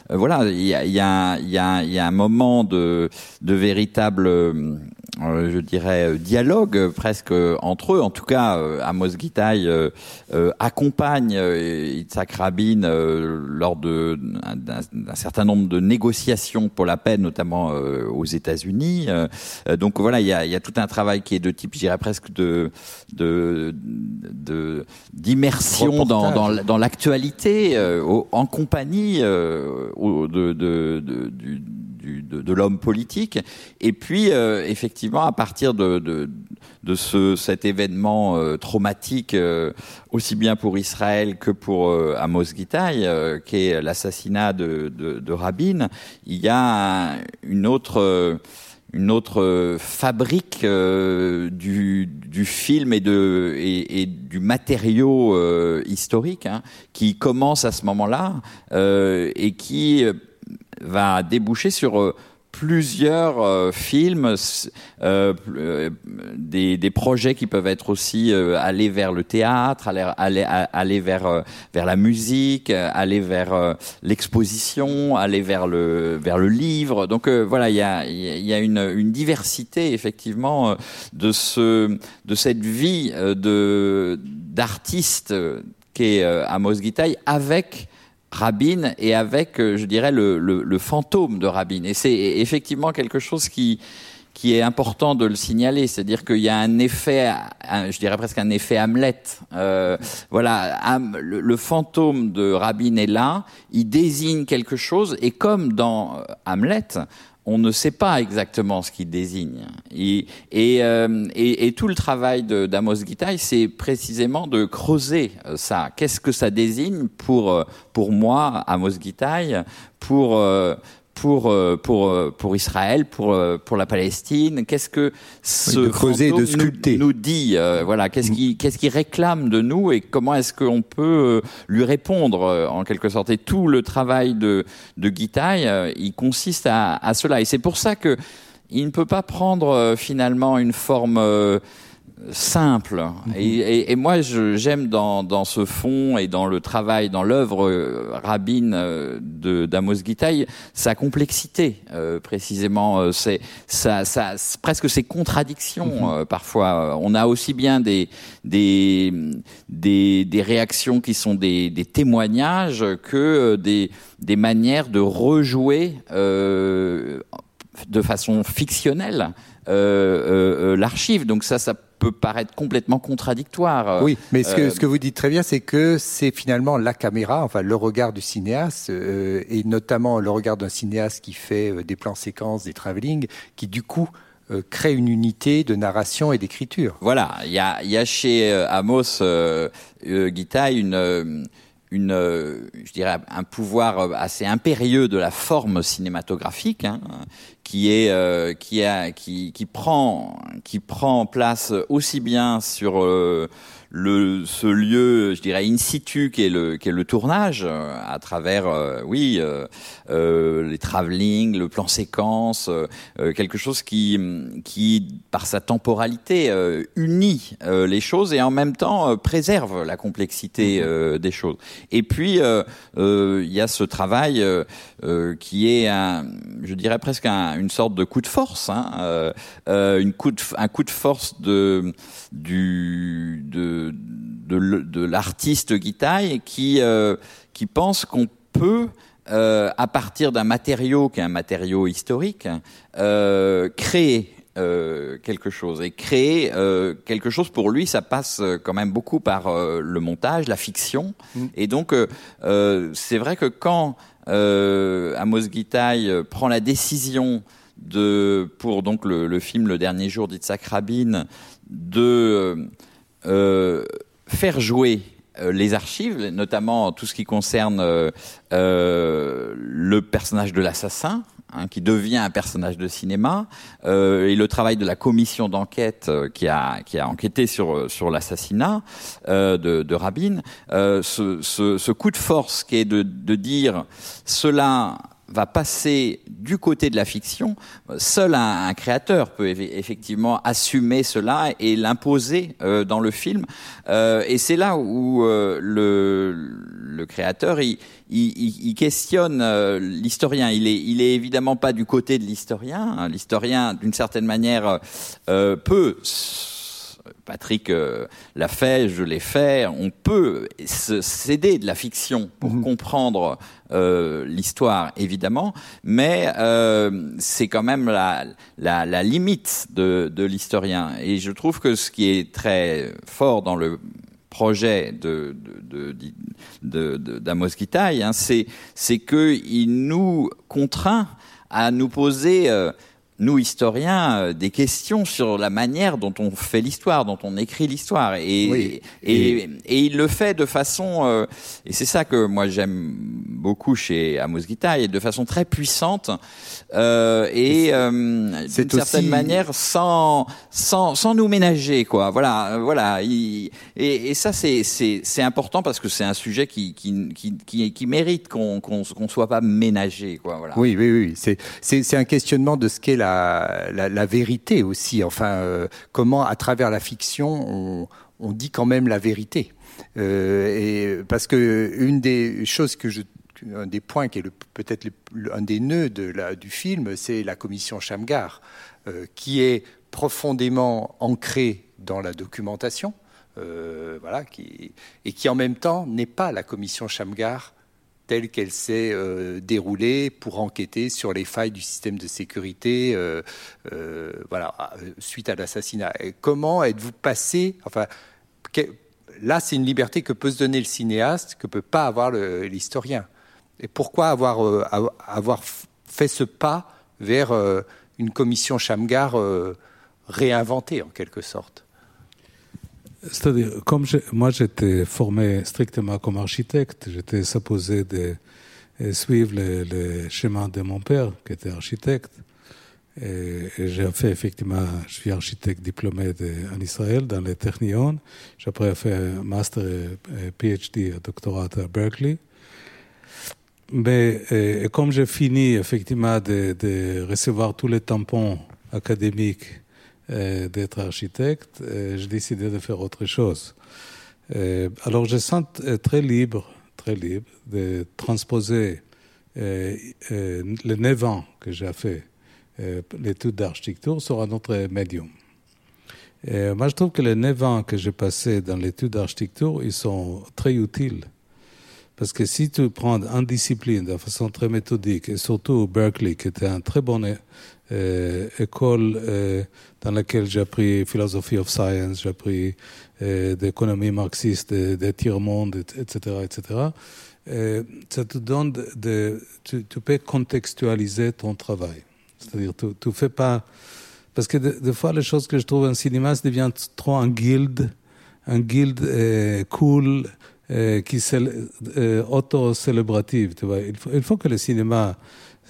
voilà, il y a, y, a, il y, a, y a un moment de, de véritable euh, je dirais, euh, dialogue euh, presque entre eux. En tout cas, Amos Gitaï accompagne Yitzhak Rabin lors de d'un certain nombre de négociations pour la paix, notamment aux États-Unis. donc voilà, il y a, y a, tout un travail qui est de type, je dirais presque de de d'immersion dans, dans, dans l'actualité, en compagnie de, de, de, de, l'homme politique. Et puis, euh, effectivement, à partir de, de, ce, cet événement euh, traumatique, euh, aussi bien pour Israël que pour Amos Gitaï, qui est l'assassinat de, de, Rabin, il y a une autre une autre fabrique du, du, film et, de, et, du matériau historique hein, qui commence à ce moment-là et qui va déboucher sur euh, plusieurs euh, films, euh, des, des, projets qui peuvent être aussi aller vers le théâtre, aller, aller, aller vers, vers la musique, aller vers l'exposition, aller vers le, vers le livre. Donc voilà, il y a, y a une, une diversité effectivement de, ce, de cette vie de d'artiste qu'est Amos Gitaï avec Rabin et avec, euh, je dirais, le, le, le fantôme de Rabin. Et c'est effectivement quelque chose qui qui est important de le signaler, c'est-à-dire qu'il y a un effet, je dirais presque un effet Hamlet. Euh, voilà, le, le, fantôme de Rabin est là, il désigne quelque chose, et comme dans euh, Hamlet, on ne sait pas exactement ce qu'il désigne. Et, euh, et, tout le travail d'Amos Gitaï, c'est précisément de creuser euh, ça. Qu'est-ce que ça désigne pour, euh, pour moi, Amos Gitaï, pour euh, pour euh, pour Israël, pour euh, pour la Palestine Qu'est-ce que ce de creuser, de sculpter. Nous, dit Voilà, qu'est-ce mm. qui qu'est-ce qui réclame de nous et comment est-ce qu'on peut lui répondre en quelque sorte? Et tout le travail de de Gitaï, il consiste à, à cela. Et c'est pour ça que il ne peut pas prendre finalement une forme simple. Mhm. Et, et, moi, j'aime dans, dans, ce fond et dans le travail, dans l'œuvre euh, rabbine euh, de d'Amos Gitaï, sa complexité, euh, précisément. Euh, c'est ça, ça, presque ses contradictions mhm. parfois. On a aussi bien des des des, des réactions qui sont des, des témoignages que des des manières de rejouer de façon fictionnelle l'archive. Donc ça, ça peut paraître complètement contradictoire. Oui, mais ce que, euh, ce que vous dites très bien, c'est que c'est finalement la caméra, enfin le regard du cinéaste, euh, et notamment le regard d'un cinéaste qui fait euh, des plans séquences, des travelling, qui du coup crée une unité de narration et d'écriture. Voilà, il y a, y a, chez Amos euh, une une, je dirais, un pouvoir assez impérieux de la forme cinématographique, hein, qui est euh, qui a qui qui prend qui prend place aussi bien sur euh, le, ce lieu, je dirais in situ, qui est le, qui est le tournage, euh, à travers, euh, oui, euh, les travelling, le plan séquence, quelque chose qui, qui, par sa temporalité, unit les choses et en même temps préserve la complexité mhm. des choses. Et puis, il y a ce travail qui est, un, je dirais presque un, une sorte de coup de force, hein, une coup de, un coup de force de, du, de, de de, l'artiste Guitaille qui, qui pense qu'on peut à partir d'un matériau qui est un matériau historique, créer euh, quelque chose et créer euh, quelque chose pour lui ça passe euh, quand même beaucoup par le montage la fiction mm. et donc c'est vrai que quand Amos Gitaï prend la décision de pour donc le, film le dernier jour d'Itzhak Rabin de faire jouer les archives, notamment tout ce qui concerne le personnage de l'assassin, Hein, qui devient un personnage de cinéma, euh, et le travail de la commission d'enquête euh, qui, a, qui a enquêté sur, euh, sur l'assassinat euh, de, de, Rabin, euh, ce, ce, ce, coup de force qui est de, de dire cela va passer du côté de la fiction, seul un, un créateur peut effectivement assumer cela et l'imposer euh, dans le film. Euh, et c'est là où euh, le, le, créateur, il, il, il questionne l'historien. Il est, il est évidemment pas du côté de l'historien. Hein. L'historien, d'une certaine manière, peut Patrick euh, l'a fait, je l'ai fait. On peut s'aider de la fiction pour mhm. comprendre euh, l'histoire, évidemment, mais euh, c'est quand même la, la, limite de, de l'historien. Et je trouve que ce qui est très fort dans le projet de, d'Amos Gitaï, hein, c'est, c'est qu'il nous contraint à nous poser euh, nous historiens euh, des questions sur la manière dont on fait l'histoire, dont on écrit l'histoire, et, et, et, il le fait de façon, euh, et c'est ça que moi j'aime beaucoup chez Amos Gitaï, de façon très puissante euh, et euh, d'une certaine manière sans, sans sans nous ménager quoi. Voilà, voilà. et, et ça c'est c'est c'est important parce que c'est un sujet qui qui qui qui, mérite qu'on qu'on qu'on soit pas ménagé quoi. Voilà. Oui oui oui. C'est c'est c'est un questionnement de ce qu'est la, la, vérité aussi. Enfin, euh, comment à travers la fiction on, dit quand même la vérité. Euh, et parce que une des choses que je un des points qui est peut-être un des nœuds de la, du film, c'est la commission Chamgar, euh, qui est profondément ancrée dans la documentation, voilà, qui, et qui en même temps n'est pas la commission Chamgar qu'elle s'est euh, déroulée pour enquêter sur les failles du système de sécurité euh, euh, voilà, suite à l'assassinat. Comment êtes-vous passé enfin, Là, c'est une liberté que peut se donner le cinéaste, que peut pas avoir l'historien. Et pourquoi avoir, avoir fait ce pas vers une commission Chamgar réinventée en quelque sorte? C'est-à-dire, comme je, moi j'étais formé strictement comme architecte, j'étais supposé de, de suivre le, le, chemin de mon père, qui était architecte. Et, et j'ai fait effectivement, je suis architecte diplômé de, en Israël, dans le Technion. J'ai après fait un master et PhD, un doctorat à Berkeley. Mais et, comme j'ai fini effectivement de, de, recevoir tous les tampons académiques euh, d'être architecte, euh, j'ai décidé de faire autre chose. Euh, alors je sens très libre, très libre de transposer euh, euh, les neuf ans que j'ai fait euh, l'étude d'architecture sur un autre médium. Moi, je trouve que les neuf ans que j'ai passés dans l'étude d'architecture, ils sont très utiles parce que si tu prends une discipline de façon très méthodique, et surtout Berkeley, qui était une très euh, école euh, dans laquelle j'ai appris philosophie of science, j'ai appris euh, d'économie marxiste, des de tiers-monde, etc., etc., euh, ça te donne de, tu, tu, peux contextualiser ton travail. C'est-à-dire, tu ne fais pas... Parce que des fois, les choses que je trouve en cinéma, ça devient trop un guild, un guild euh, cool, euh, qui euh, auto-célébrative. Tu il faut que le cinéma,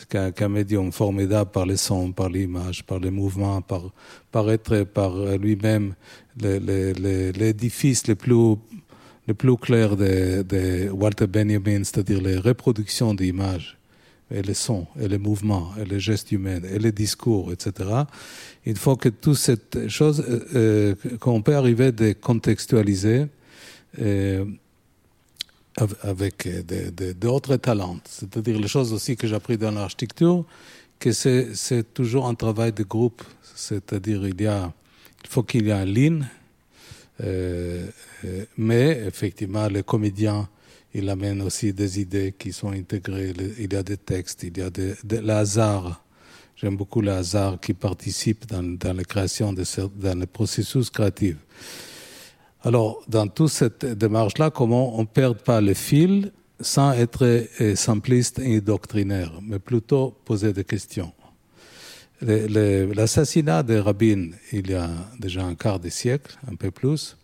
qu'un qu médium formidable par les sons, par l'image, par les mouvements, par, par être par lui-même l'édifice le, plus le plus clair de, de Walter Benjamin, c'est-à-dire les reproductions d'images, et les sons, et les mouvements, et les gestes humains, et les discours, etc. Il faut que toute cette chose, euh, euh qu'on peut arriver à contextualiser, euh, avec d'autres talents. C'est-à-dire les choses aussi que j'ai appris dans l'architecture, que c'est toujours un travail de groupe. C'est-à-dire il y a, il faut qu'il y ait une ligne, mais effectivement, les comédiens, il amène aussi des idées qui sont intégrées. Il y a des textes, il y a de, le hasard. J'aime beaucoup le hasard qui participe dans, dans la création, de, dans le processus créatif. Alors, dans toute cette démarche-là, comment on ne perd pas le fil sans être simpliste et doctrinaire, mais plutôt poser des questions. L'assassinat de Rabin, il y a déjà un quart de siècle, un peu plus,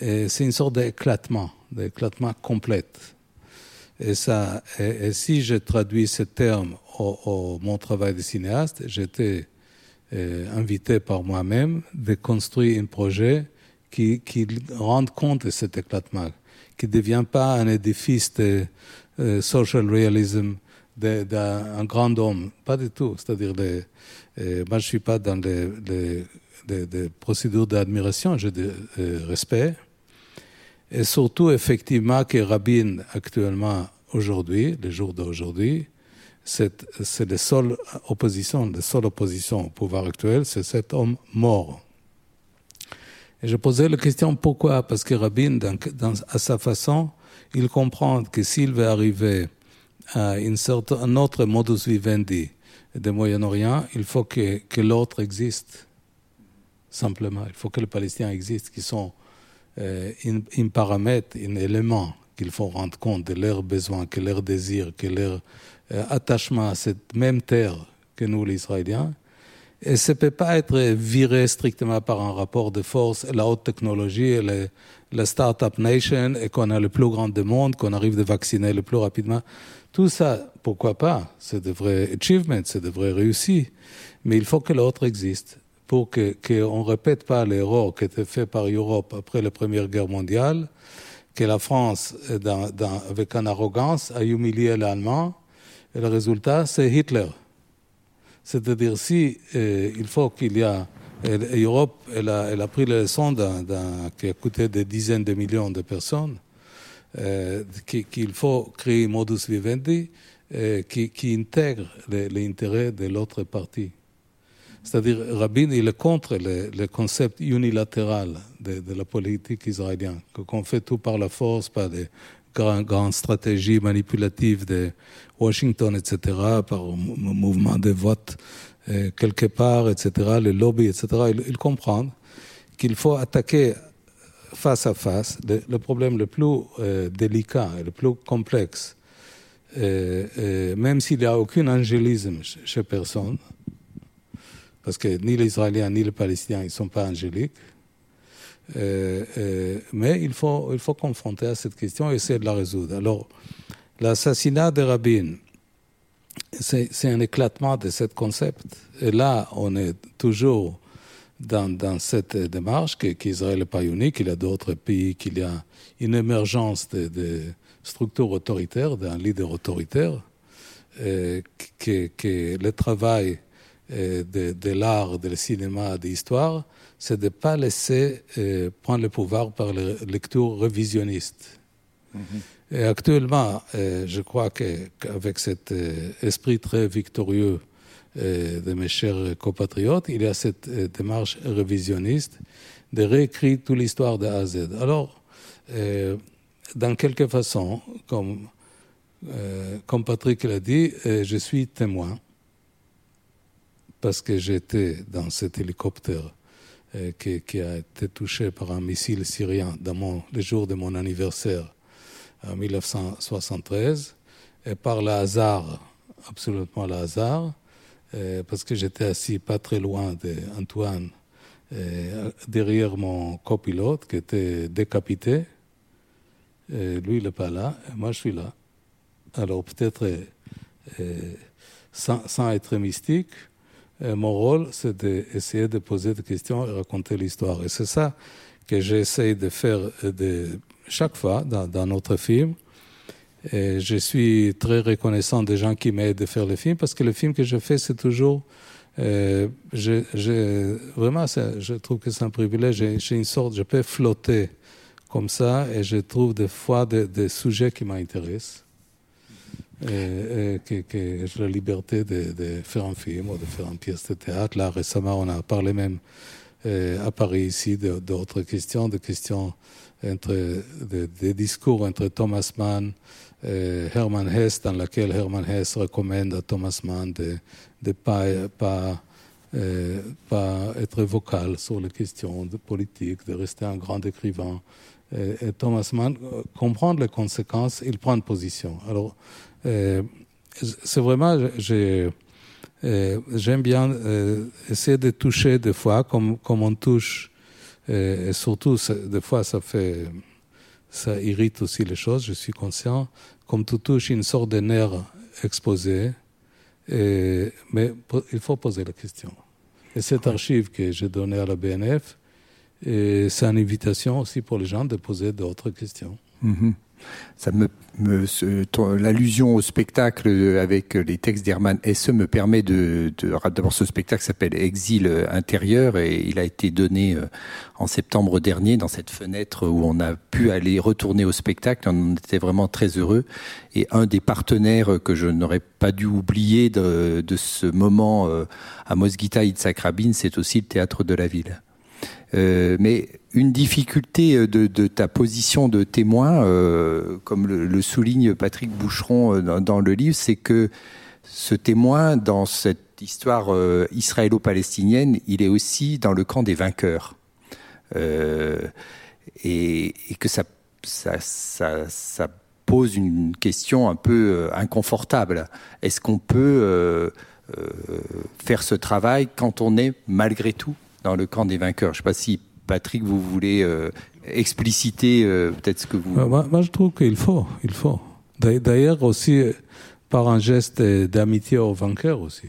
c'est une sorte d'éclatement, d'éclatement complet. Et, ça, et, si je traduis ce terme au, mon travail de cinéaste, j'étais euh, invité par moi-même de construire un projet qui, qui rende compte de cet éclatement, qui ne devient pas un édifice de euh, social realism d'un grand homme, pas du tout. C'est-à-dire, euh, moi je ne suis pas dans les, les, les procédures d'admiration, j'ai de respect, et surtout, effectivement, que Rabin, actuellement, aujourd'hui, le jour d'aujourd'hui, c'est la seule opposition, la seule opposition au pouvoir actuel, c'est cet homme mort. Je posais la question pourquoi? Parce que Rabin, dans, à sa façon, il comprend que s'il veut arriver à une sorte, un autre modus vivendi du Moyen-Orient, il faut que, que l'autre existe. Simplement, il faut que les Palestiniens existent, qui sont euh, un, paramètre, un élément qu'il faut rendre compte de leurs besoins, que leurs désirs, que leur euh, attachement à cette même terre que nous, les Israéliens. Et ça ne peut pas être viré strictement par un rapport de force, la haute technologie, la, la start-up nation, et qu'on a le plus grand du monde, qu'on arrive de vacciner le plus rapidement. Tout ça, pourquoi pas? C'est de vrais achievements, c'est de vrais réussites. Mais il faut que l'autre existe pour qu'on ne répète pas l'erreur qui était fait par l'Europe après la Première Guerre mondiale, que la France, avec une arrogance, a humilié l'Allemand, et le résultat, c'est Hitler. C'est-à-dire, si euh, il faut qu'il y a. L'Europe, elle a, elle a pris la leçon qui a coûté des dizaines de millions de personnes, euh, qu'il faut créer modus vivendi euh, qui, intègre l'intérêt de l'autre partie. C'est-à-dire, Rabin, il est contre le, concept unilatéral de, la politique israélienne, qu'on fait tout par la force, par des grandes, stratégies manipulatives de Washington, etc., par mouvement de vote euh, quelque part, etc., les lobbies, etc. Ils, comprennent qu'il faut attaquer face à face le, problème le plus euh, délicat et le plus complexe, euh, même s'il n'y a aucun angélisme chez personne, parce que ni les Israéliens ni les Palestiniens ne sont pas angéliques. Euh, euh, mais il faut, il faut confronter à cette question et essayer de la résoudre. Alors, l'assassinat de Rabin, c'est un éclatement de ce concept. Et là, on est toujours dans, dans cette démarche qu'Israël n'est pas unique, il y a d'autres pays, qu'il y a une émergence de, de structures autoritaires, d'un leader autoritaire, euh, que, que le travail de, de l'art, du cinéma, de l'histoire, c'est de ne pas laisser euh, prendre le pouvoir par les lectures révisionnistes. Mm-hmm. Et actuellement, euh, je crois qu'avec cet euh, esprit très victorieux de mes chers compatriotes, il y a cette démarche révisionniste de réécrire toute l'histoire de A à Z. Alors, dans quelque façon, comme, comme Patrick l'a dit, je suis témoin parce que j'étais dans cet hélicoptère euh, qui, a été touché par un missile syrien dans le jour de mon anniversaire en 1973, et par le hasard, absolument le hasard, euh, parce que j'étais assis pas très loin d'Antoine, euh, derrière mon copilote qui était décapité. lui, il n'est pas là, moi, je suis là. Alors, peut-être, sans, être mystique, euh, mon rôle, c'est d'essayer de poser des questions et raconter l'histoire. Et c'est ça que j'essaie de faire euh, chaque fois dans, dans, notre film. Je suis très reconnaissant des gens qui m'aident à faire le film parce que le film que je fais, c'est toujours. Euh, vraiment, je trouve que c'est un privilège. J'ai une sorte, je peux flotter comme ça et je trouve des fois des sujets qui m'intéressent et, que, j'ai la liberté de, de, faire un film ou de faire une pièce de théâtre. Là, récemment, on a parlé même apparaît ici d'autres questions, des questions entre des, discours entre Thomas Mann et Hermann Hesse, dans laquelle Hermann Hesse recommande à Thomas Mann de ne pas, pas, pas être vocal sur les questions de politique, de rester un grand écrivain. Et, Thomas Mann comprend les conséquences, il prend une position. Alors, c'est vraiment, j'ai j'aime bien euh, essayer de toucher des fois comme, comme on touche, et, surtout des fois ça fait, ça irrite aussi les choses, je suis conscient, comme tu touches une sorte de nerf exposé, et, mais il faut poser la question. Et cette archive que j'ai donnée à la BNF, c'est une invitation aussi pour les gens de poser d'autres questions. Mm-hmm l'allusion au spectacle avec les textes d'Hermann Hesse me permet de, d'abord ce spectacle s'appelle Exil intérieur et il a été donné euh, en septembre dernier dans cette fenêtre où on a pu aller retourner au spectacle. On était vraiment très heureux et un des partenaires que je n'aurais pas dû oublier de, ce moment euh, à Mosgita Itzhak Rabin, c'est aussi le théâtre de la ville. Euh, mais une difficulté euh, de, ta position de témoin, euh, comme le, souligne Patrick Boucheron dans, le livre, c'est que ce témoin, dans cette histoire israélo-palestinienne, il est aussi dans le camp des vainqueurs. Et, que ça, ça, pose une question un peu inconfortable. Est-ce qu'on peut faire ce travail quand on est malgré tout? Dans le camp des vainqueurs. Je ne sais pas si Patrick, vous voulez euh, expliciter euh, peut-être ce que vous. Moi, je trouve qu'il faut, il faut. D'ailleurs aussi par un geste d'amitié aux vainqueurs aussi.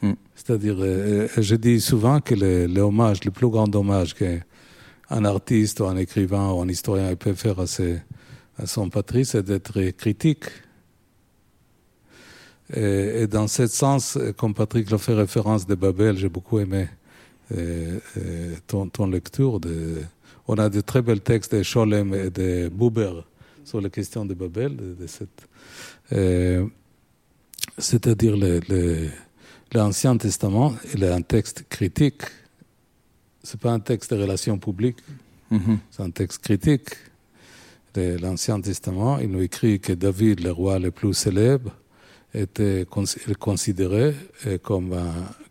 Hmm. C'est-à-dire, euh, je dis souvent que le, hommage, le plus grand hommage qu'un artiste ou un écrivain ou un historien peut faire à, à son patrie, c'est d'être critique. Et, et, dans ce sens, comme Patrick l'a fait référence de Babel, j'ai beaucoup aimé ton, ton, lecture. De, on a de très belles textes de Scholem et de Buber sur les questions de Babel, de, cette, c'est-à-dire l'Ancien Testament, il est un texte critique. C'est pas un texte de relations publiques, mm-hmm. c'est un texte critique. L'Ancien Testament, il nous écrit que David, le roi le plus célèbre, était considéré comme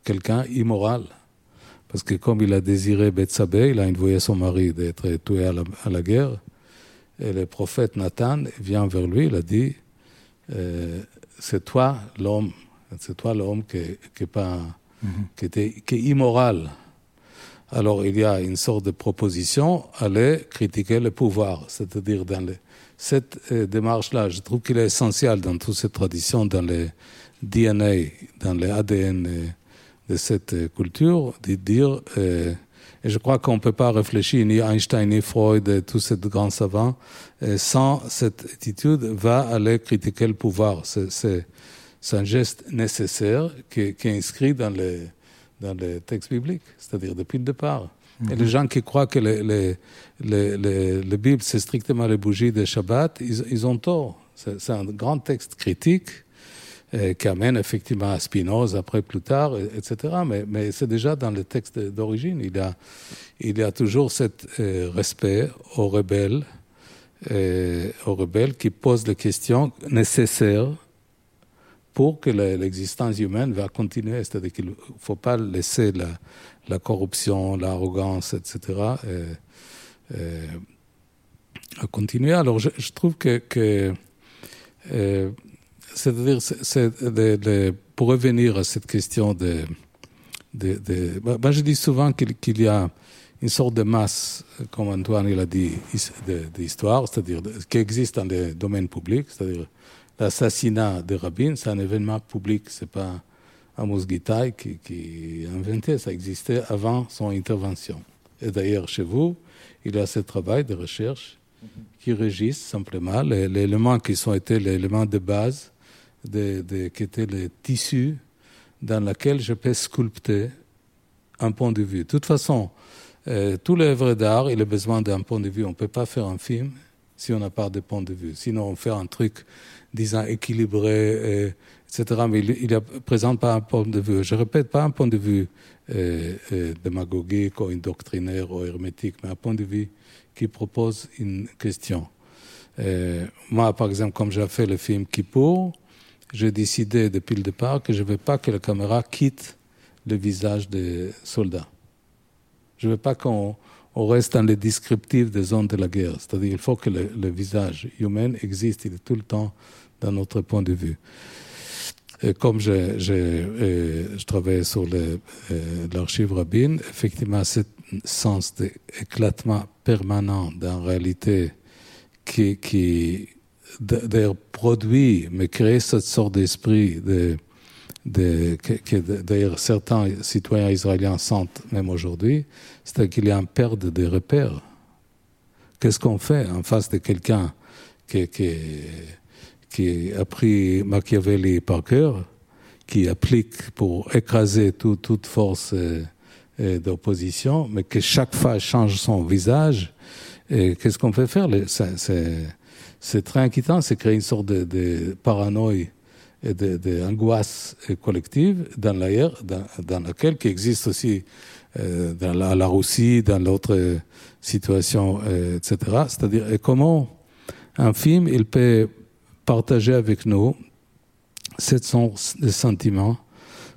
quelqu'un immoral. Parce que comme il a désiré Bethsabée, il a envoyé son mari d'être tué à la, guerre. Et le prophète Nathan vient vers lui, il a dit euh, C'est toi l'homme, c'est toi l'homme qui, qui, mhm. qui, était, qui est immoral. Alors il y a une sorte de proposition aller critiquer le pouvoir, c'est-à-dire dans les, cette euh, démarche-là, je trouve qu'il est essentiel dans toute cette tradition, dans les DNA, dans les ADN de cette euh, culture, de dire, euh, et je crois qu'on ne peut pas réfléchir, ni Einstein, ni Freud, tous ces grands savants, euh, sans cette attitude, va aller critiquer le pouvoir. C'est un geste nécessaire qui, est inscrit dans les, dans les textes bibliques, c'est-à-dire depuis le départ. Et les mhm. gens qui croient que les, les, les, les Bible, c'est strictement les bougies de Shabbat, ils, ils ont tort. C'est un grand texte critique qui amène effectivement à Spinoza après plus tard, etc. Mais, mais c'est déjà dans le texte d'origine. Il y a, il a toujours ce euh, respect aux rebelles, euh, aux rebelles qui posent les questions nécessaires pour que l'existence humaine va continuer. C'est-à-dire qu'il ne faut pas laisser la, corruption, l'arrogance, etc. à continuer. Alors je, trouve que c'est-à-dire, pour revenir à cette question de. de, de bah, je dis souvent qu'il y a une sorte de masse, comme Antoine il a dit, d'histoire, c'est-à-dire qui existe dans le domaine public, c'est-à-dire l'assassinat de Rabin, c'est un événement public, c'est pas Amos Gitaï qui, qui a inventé, ça existait avant son intervention. Et d'ailleurs, chez vous, il y a ce travail de recherche qui régisse simplement les, les éléments qui sont été les éléments de base de, qui était le tissu dans lequel je peux sculpter un point de vue. De toute façon, euh, tout l'œuvre d'art, il a besoin d'un point de vue. On ne peut pas faire un film si on n'a pas de point de vue. Sinon, on fait un truc, disons, équilibré, etc. Mais il ne présente pas un point de vue. Je répète, pas un point de vue euh, euh, démagogique ou doctrinaire ou hermétique, mais un point de vue qui propose une question. Euh, moi, par exemple, comme j'ai fait le film Kippour, j'ai décidé depuis le départ que je ne veux pas que la caméra quitte le visage des soldats. Je ne veux pas qu'on reste dans les descriptifs des zones de la guerre. C'est-à-dire qu'il faut que le, visage humain existe, tout le temps dans notre point de vue. Et comme je, je, travaille sur euh, l'archive Rabin, effectivement, ce sens d'éclatement permanent d'une réalité qui d'ailleurs produit, mais crée cette sorte d'esprit de, de, que, d'ailleurs certains citoyens israéliens sentent même aujourd'hui, c'est qu'il y a une perte de repères. Qu'est-ce qu'on fait en face de quelqu'un qui, qui, qui a pris Machiavelli par cœur, qui applique pour écraser toute force euh, euh, d'opposition, mais que chaque fois change son visage. Qu'est-ce qu'on peut faire? C'est très inquiétant, c'est créer une sorte de, de paranoïa et d'angoisse collective dans l'air, dans, dans, laquelle qui existe aussi euh, dans la, la, Russie, dans l'autre situation, etc. C'est-à-dire comment un film il peut partager avec nous ce sens de sentiment,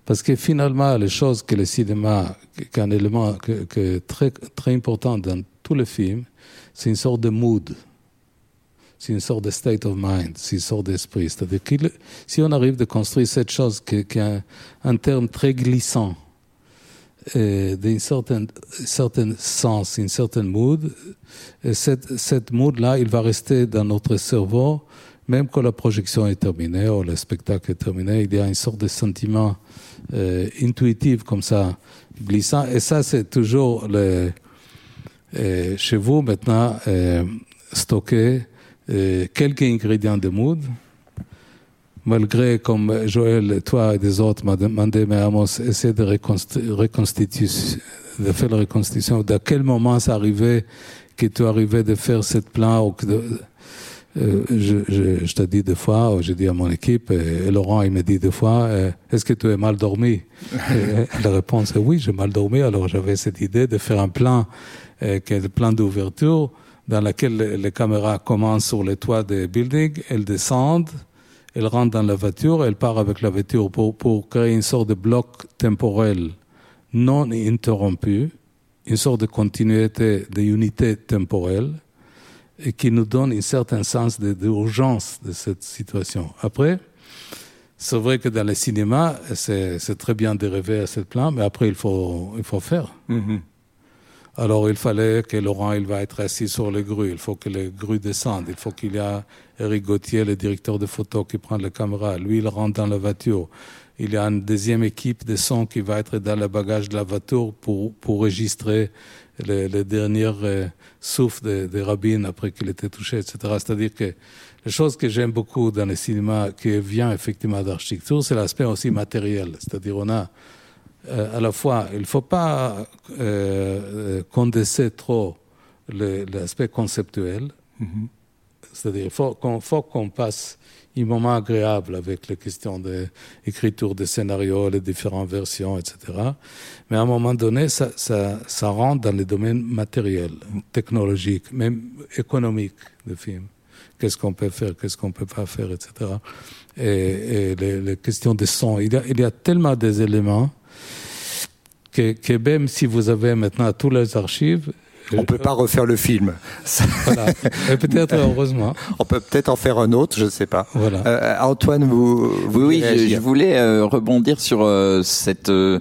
parce que finalement, les choses que le cinéma, qu'un élément que, très, très important dans tous les films, c'est une sorte de mood, c'est une sorte de state of mind, c'est une sorte d'esprit. C'est-à-dire que si on arrive de construire cette chose qui, qui a un, terme très glissant, d'un certain, certain sens, une certaine mood, et cette, cette mood-là, il va rester dans notre cerveau même quand la projection est terminée ou le spectacle est terminé, il y a une sorte de sentiment euh, intuitif comme ça, glissant. Et ça, c'est toujours le, euh, chez vous maintenant euh, stocké euh, quelques ingrédients de mood. Malgré, comme Joël, toi et des autres m'ont demandé, mais Amos, essayer de reconstituer, de faire la reconstitution. De quel moment ça arrivait que tu arrivais de faire cette plan ou que de, euh, je, je, je t'ai dit deux fois, j'ai dit à mon équipe, et, Laurent, il m'a dit deux fois, euh, est-ce que tu as mal dormi? La réponse est oui, j'ai mal dormi. Alors j'avais cette idée de faire un plan, euh, qui est le plan d'ouverture, dans lequel les, caméras commencent sur les toits des buildings, elles descendent, elles rentrent dans la voiture, elles partent avec la voiture pour, créer une sorte de bloc temporel non interrompu, une sorte de continuité, d'unité temporelle et qui nous donne un certain sens d'urgence de, cette situation. Après, c'est vrai que dans le cinéma, c'est très bien de rêver à ce plan, mais après, il faut, il faut faire. Mm-hmm. Alors, il fallait que Laurent, il va être assis sur le grue, il faut que le grue descende, il faut qu'il y ait Eric Gauthier, le directeur de photo, qui prend la caméra. Lui, il rentre dans la voiture. Il y a une deuxième équipe de son qui va être dans le bagage de la voiture pour, pour enregistrer les, les dernières euh, souffle de, de après qu'il était touché, etc. C'est-à-dire que la chose que j'aime beaucoup dans le cinéma qui vient effectivement d'architecture, c'est l'aspect aussi matériel. C'est-à-dire on a euh, à la fois, il ne faut pas euh, condenser trop l'aspect conceptuel. Mm-hmm. C'est-à-dire qu'il faut qu'on passe un moment agréable avec les questions d'écriture de scénarios, les différentes versions, etc. Mais à un moment donné, ça, ça, ça rentre dans les domaines matériels, technologiques, même économiques de films. Qu'est-ce qu'on peut faire, qu'est-ce qu'on peut pas faire, etc. Et, et les, les, questions de son. Il y a, il y a tellement des éléments que, que même si vous avez maintenant tous les archives, on peut pas refaire le film. Voilà. peut-être heureusement. On peut peut-être en faire un autre, je ne sais pas. Voilà. Euh, Antoine, vous, vous oui, je, je, voulais euh, rebondir sur euh, cette, euh,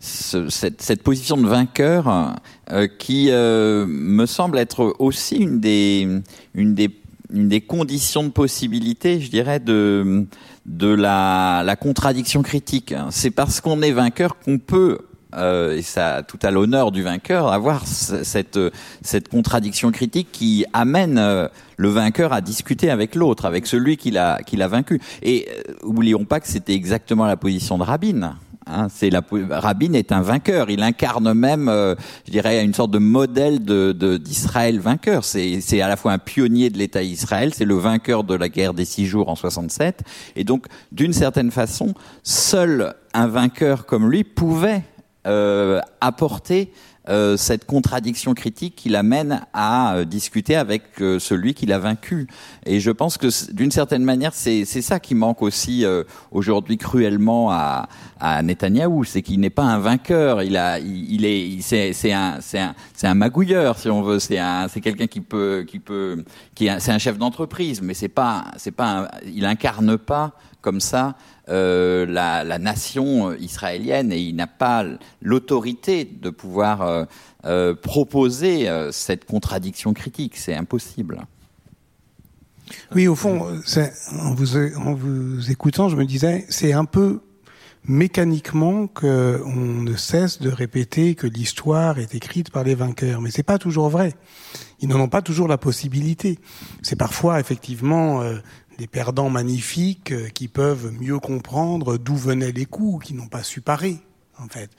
ce, cette, cette position de vainqueur euh, qui me semble être aussi une des une des une des conditions de possibilité, je dirais, de de la, la contradiction critique. C'est parce qu'on est vainqueur qu'on peut euh, et ça tout à l'honneur du vainqueur, avoir cette, cette contradiction critique qui amène euh, le vainqueur à discuter avec l'autre, avec celui qui l'a, vaincu. Et euh, oublions pas que c'était exactement la position de Rabin. Hein, c'est la, Rabin est un vainqueur. Il incarne même, euh, je dirais, une sorte de modèle de, d'Israël vainqueur. C'est, c'est à la fois un pionnier de l'État Israël, c'est le vainqueur de la guerre des six jours en 67. Et donc, d'une certaine façon, seul un vainqueur comme lui pouvait euh, apporter euh, cette contradiction critique qui l'amène à euh, discuter avec euh, celui qui l'a vaincu. Et je pense que d'une certaine manière, c'est ça qui manque aussi aujourd'hui cruellement à, à Netanyahou, c'est qu'il n'est pas un vainqueur. Il a, il, est, c'est un, c'est un, c'est un magouilleur si on veut. C'est un, c'est quelqu'un qui peut, qui peut, qui c'est un chef d'entreprise, mais c'est pas, c'est pas, il incarne pas comme ça euh, la, nation israélienne et il n'a pas l'autorité de pouvoir euh, euh, proposer cette contradiction critique. C'est impossible. Oui, au fond, en vous, écoutant, je me disais, c'est un peu mécaniquement qu'on ne cesse de répéter que l'histoire est écrite par les vainqueurs, mais c'est pas toujours vrai. Ils n'en ont pas toujours la possibilité. C'est parfois effectivement des perdants magnifiques euh, qui peuvent mieux comprendre d'où venaient les coups, qui n'ont pas su parer, en fait.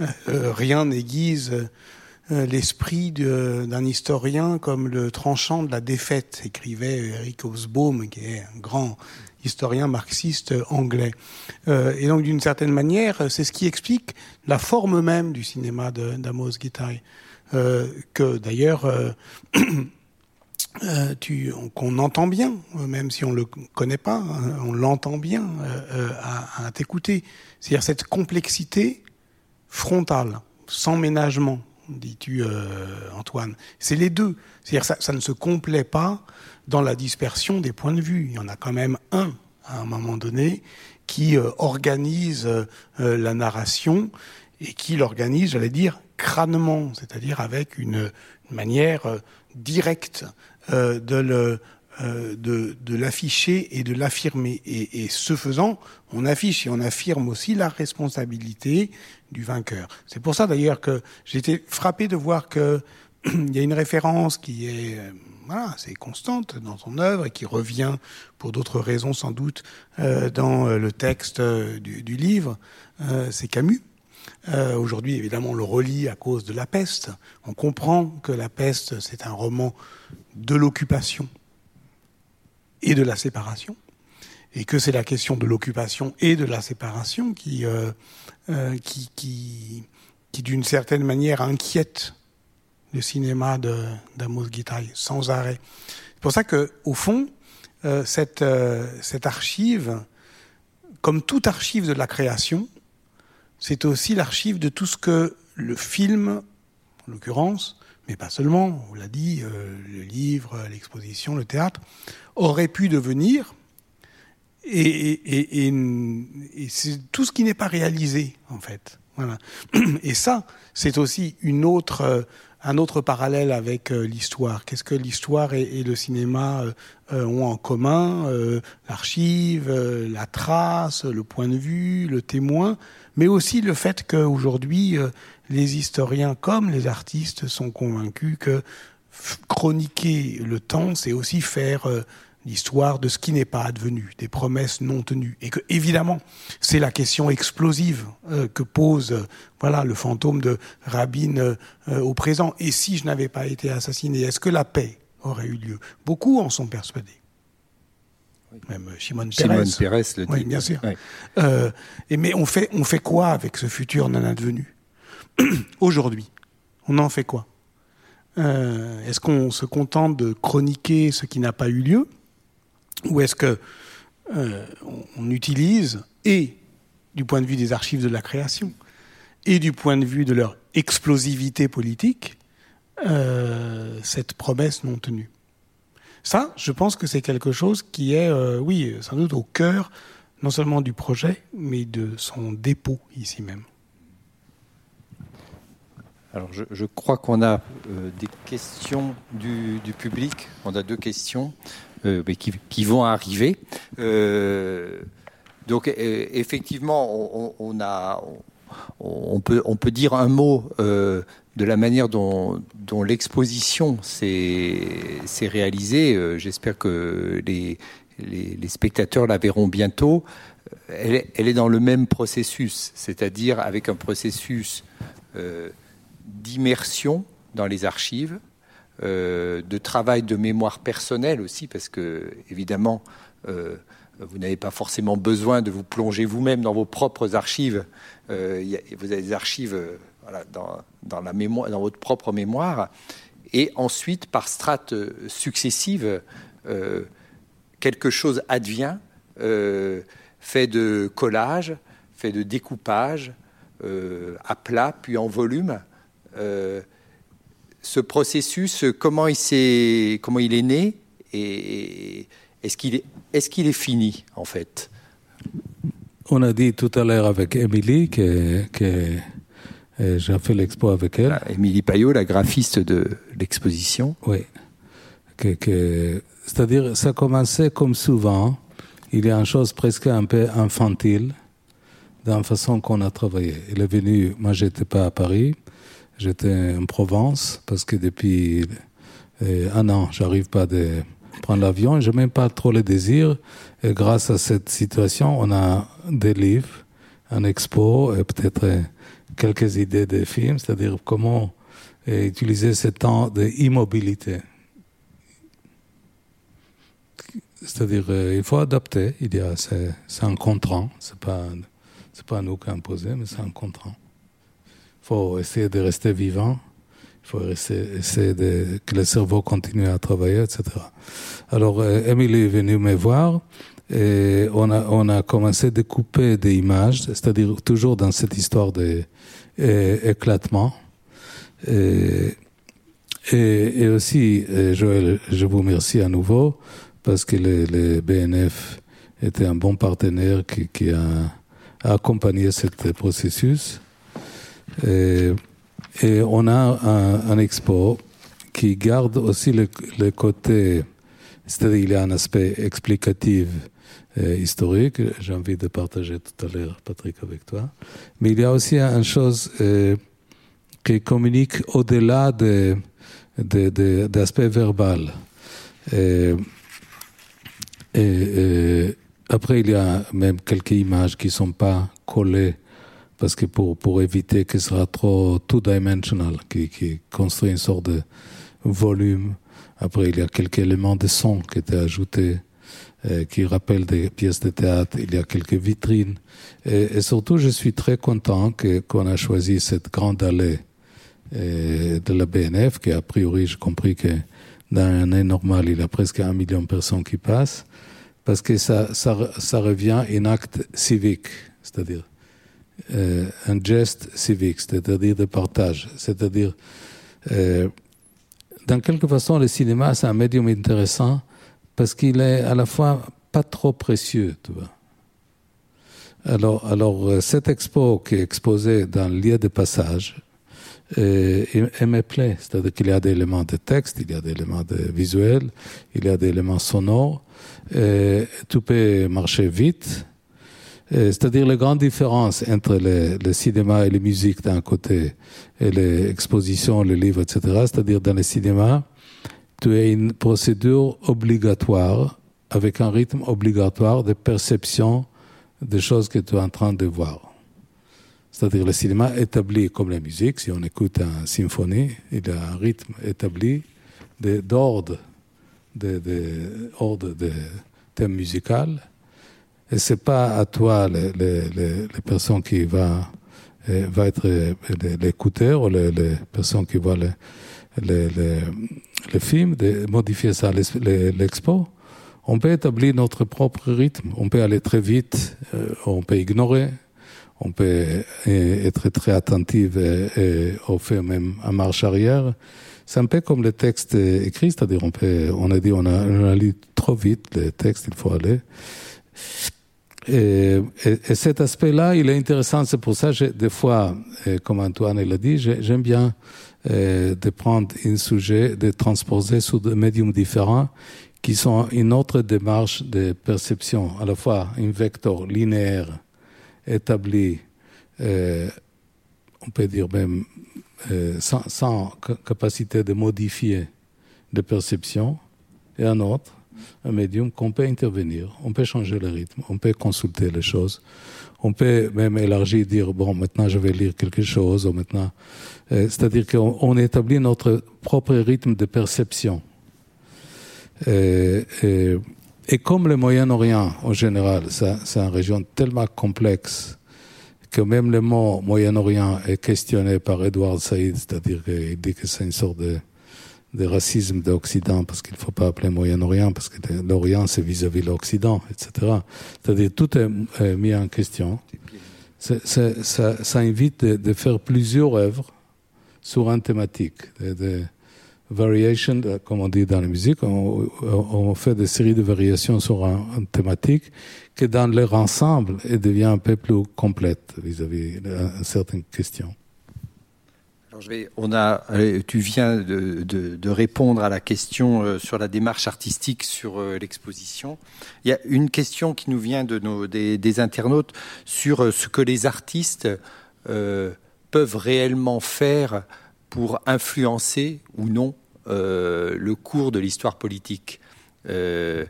Euh, euh rien n'aiguise l'esprit d'un historien comme le tranchant de la défaite, écrivait Eric Hobsbawm, qui est un grand historien marxiste anglais. Et donc, d'une certaine manière, c'est ce qui explique la forme même du cinéma d'Amos Gitaï, euh, que d'ailleurs euh, qu'on entend bien, même si on le connaît pas, hein, on l'entend bien euh, euh, à, t'écouter. C'est-à-dire cette complexité frontale, sans ménagement, dis-tu Antoine. C'est les deux. C'est-à-dire ça, ça ne se complaît pas dans la dispersion des points de vue. Il y en a quand même un à un moment donné qui organise la narration et qui l'organise, j'allais dire, crânement, c'est-à-dire avec une manière directe euh, euh, de, l'afficher et de l'affirmer. Et, ce faisant, on affiche et on affirme aussi la responsabilité du vainqueur. C'est pour ça d'ailleurs que j'ai été frappé de voir que il y a une référence qui est euh, voilà, constante dans son œuvre et qui revient pour d'autres raisons sans doute dans le texte du, livre. C'est Camus. Aujourd'hui, évidemment, on le relit à cause de la peste. On comprend que la peste, c'est un roman de l'occupation et de la séparation, et que c'est la question de l'occupation et de la séparation qui, euh, euh, qui, qui, d'une certaine manière, inquiète le cinéma d'Amos Gitaï sans arrêt. C'est pour ça que, au fond, euh, cette, cette archive, comme toute archive de la création, c'est aussi l'archive de tout ce que le film, en l'occurrence, mais pas seulement, on l'a dit, euh, le livre, l'exposition, le théâtre, aurait pu devenir, et, c'est tout ce qui n'est pas réalisé, en fait. Voilà. Et ça, c'est aussi une autre, euh, un autre parallèle avec euh, l'histoire. Qu'est-ce que l'histoire et, le cinéma ont en commun L'archive, la trace, le point de vue, le témoin, mais aussi le fait qu'aujourd'hui, les historiens comme les artistes sont convaincus que chroniquer le temps, c'est aussi faire euh, l'histoire de ce qui n'est pas advenu, des promesses non tenues. Et que, évidemment, c'est la question explosive euh, que pose euh, voilà, le fantôme de Rabin au présent. Et si je n'avais pas été assassiné, est-ce que la paix aurait eu lieu? Beaucoup en sont persuadés. Oui. Même Shimon Peres. Shimon Peres le dit. Oui, bien sûr. Oui. Et mais on fait, on fait quoi avec ce futur non advenu? Aujourd'hui, on en fait quoi? Euh, Est-ce qu'on se contente de chroniquer ce qui n'a pas eu lieu? Ou est-ce que euh, on, utilise, et du point de vue des archives de la création, et du point de vue de leur explosivité politique, euh, cette promesse non tenue? Ça, je pense que c'est quelque chose qui est, euh, oui, sans doute au cœur non seulement du projet, mais de son dépôt ici même. Alors, je, crois qu'on a euh, des questions du, public. On a deux questions euh, qui, vont arriver. Euh, donc, effectivement, on, peut, dire un mot de la manière dont, l'exposition s'est réalisée. J'espère que les, spectateurs la verront bientôt. elle est, dans le même processus, c'est-à-dire avec un processus d'immersion dans les archives, de travail de mémoire personnelle aussi, parce que évidemment, vous n'avez pas forcément besoin de vous plonger vous-même dans vos propres archives. Euh, vous avez des archives euh, dans, la mémoire, dans votre propre mémoire. Et ensuite, par strates successives, euh, quelque chose advient, fait de collage, fait de découpage, à plat, puis en volume. Ce processus, comment il, comment il est né et est-ce qu'il est, est, qu'il est, fini, en fait? On a dit tout à l'heure avec Émilie que, que euh, j'ai fait l'expo avec elle. Ah, Émilie Payot, la graphiste de l'exposition. Oui. Que, que, C'est-à-dire, ça commençait comme souvent. Il y a une chose presque un peu infantile dans la façon qu'on a travaillé. Il est venu, moi j'étais pas à Paris, j'étais en Provence parce que depuis euh, un an, j'arrive pas de prendre l'avion. Je n'ai même pas trop le désir. Et grâce à cette situation, on a des livres, un expo et peut-être euh, quelques idées de films, c'est-à-dire comment euh, utiliser ce temps d'immobilité. C'est-à-dire, il faut adapter. Il y a, c'est, un contrant. C'est pas, c'est pas nous qui imposé, mais c'est un contrant. Il faut essayer de rester vivant il faut essayer, de, que le cerveau continue à travailler, etc. Alors, Emily est venue me voir et on a, on a commencé à découper des images, c'est-à-dire toujours dans cette histoire d'éclatement. Et, et, aussi, Joël, je vous remercie à nouveau parce que le, BNF était un bon partenaire qui, qui a, a accompagné ce processus. Et, et on a un, un expo qui garde aussi le, le côté, c'est-à-dire il y a un aspect explicatif euh, historique, j'ai envie de partager tout à l'heure, Patrick, avec toi, mais il y a aussi une chose euh, qui communique au-delà de, de, de, d'aspect verbal. Et, et, et, après, il y a même quelques images qui ne sont pas collées parce que pour, pour éviter que ce soit trop two-dimensional, qui, qui construit une sorte de volume. Après, il y a quelques éléments de son qui étaient ajoutés, euh, qui rappellent des pièces de théâtre. Il y a quelques vitrines. Et, et surtout, je suis très content que, qu'on a choisi cette grande allée euh, de la BNF, qui a priori, j'ai compris que dans un année normale, il y a presque un million de personnes qui passent, parce que ça, ça, ça revient un acte civique, c'est-à-dire euh, un geste civique, c'est-à-dire de partage. C'est-à-dire, euh, dans quelque façon, le cinéma, c'est un médium intéressant parce qu'il est à la fois pas trop précieux. Alors, alors euh, cette expo qui est exposée dans le lieu de passage, euh, elle me plaît. C'est-à-dire qu'il y a des éléments de texte, il y a des éléments de visuels, il y a des éléments sonores. Et tout peut marcher vite. Euh, c'est-à-dire la grande différence entre le, cinéma et la musique d'un côté et les expositions, les livres, etc. C'est-à-dire dans le cinéma, tu as une procédure obligatoire avec un rythme obligatoire de perception des choses que tu es en train de voir. C'est-à-dire le cinéma établi comme la musique, si on écoute une symphonie, il a un rythme établi d'ordre, de, de, de, de thème musical et c'est pas à toi, les, les, les personnes qui va, euh, va être euh, l'écouteur ou les, les, personnes qui voient le, le, le, le film, de modifier ça, l'expo. On peut établir notre propre rythme. On peut aller très vite, euh, on peut ignorer, on peut être très attentif et, on fait même en marche arrière. C'est un peu comme le texte écrit, c'est-à-dire on peut, on a dit on a, on a lu trop vite le texte, il faut aller. Et, et, et, cet aspect-là, il est intéressant. C'est pour ça, des fois, comme Antoine l'a dit, j'aime bien euh, de prendre un sujet, de transposer sur des médiums différents qui sont une autre démarche de perception, à la fois un vecteur linéaire établi, euh, on peut dire même euh, sans, sans capacité de modifier de perception, et un autre un médium qu'on peut intervenir, on peut changer le rythme, on peut consulter les choses, on peut même élargir, dire bon maintenant je vais lire quelque chose, ou maintenant, euh, c'est-à-dire qu'on établit notre propre rythme de perception. Et, et comme le Moyen-Orient en général, c'est une région tellement complexe que même le mot Moyen-Orient est questionné par Edouard Saïd, c'est-à-dire qu'il dit que c'est une sorte de, de racisme d'Occident, parce qu'il ne faut pas appeler Moyen-Orient, parce que l'Orient c'est vis-à-vis l'Occident, etc. C'est-à-dire tout est, mis en question. ça, invite de, faire plusieurs œuvres sur une thématique. De, de variation, comme on dit dans la musique, on, fait des séries de variations sur une thématique que dans leur ensemble, devient un peu plus complète vis-à-vis de certaines questions. On a, tu viens de, répondre à la question euh, sur la démarche artistique sur euh, l'exposition. Il y a une question qui nous vient de des, internautes sur euh, ce que les artistes euh, peuvent réellement faire pour influencer ou non euh, le cours de l'histoire politique. Euh,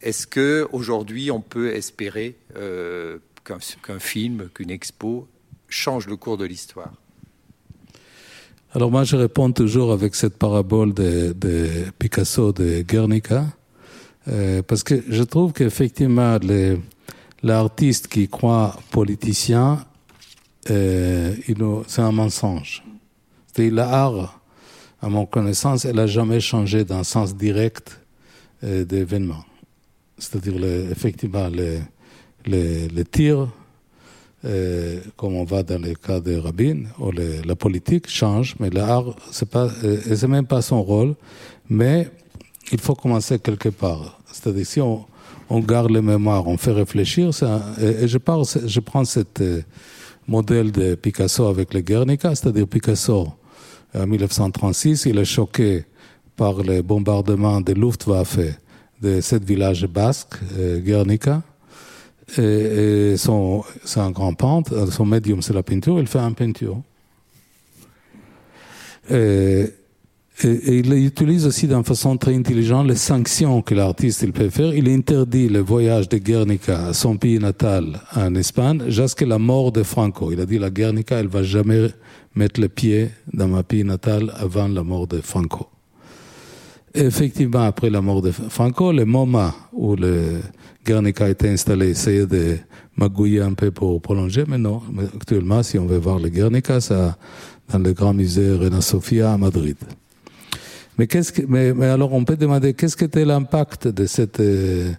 est-ce que aujourd'hui on peut espérer euh, qu'un film, qu'une expo change le cours de l'histoire? Alors moi je réponds toujours avec cette parabole de, de Picasso de Guernica, euh, parce que je trouve qu'effectivement l'artiste qui croit politicien, euh, c'est un mensonge. C'est l'art, à mon connaissance, elle n'a jamais changé d'un sens direct euh, d'événements c'est-à-dire effectivement les, les, les tirs, euh, comme on va dans le cas de Rabin, ou les, la politique change, mais l'art, c'est pas, euh, même pas son rôle, mais il faut commencer quelque part. C'est-à-dire si on, on garde les mémoires, on fait réfléchir, et, et, je, parle, je prends cette euh, modèle de Picasso avec le Guernica, c'est-à-dire Picasso en 1936, il est choqué par les bombardements de Luftwaffe de ce village basque, euh, Guernica. Et, et son, un grand peintre, son médium c'est la peinture, il fait un peinture. Et, il utilise aussi d'une façon très intelligente les sanctions que l'artiste peut faire. Il interdit le voyage de Guernica à son pays natal en Espagne jusqu'à la mort de Franco. Il a dit la Guernica, elle va jamais mettre le pied dans ma pays natal avant la mort de Franco. Effectivement, après la mort de Franco, le moment où le Guernica a été installé, essayait de magouiller un peu pour prolonger, mais non. Actuellement, si on veut voir le Guernica, c'est dans le grand musée Reina Sofia à Madrid. Mais, qu'est-ce que, mais, mais alors, on peut demander qu'est-ce qu'était l'impact de cet euh,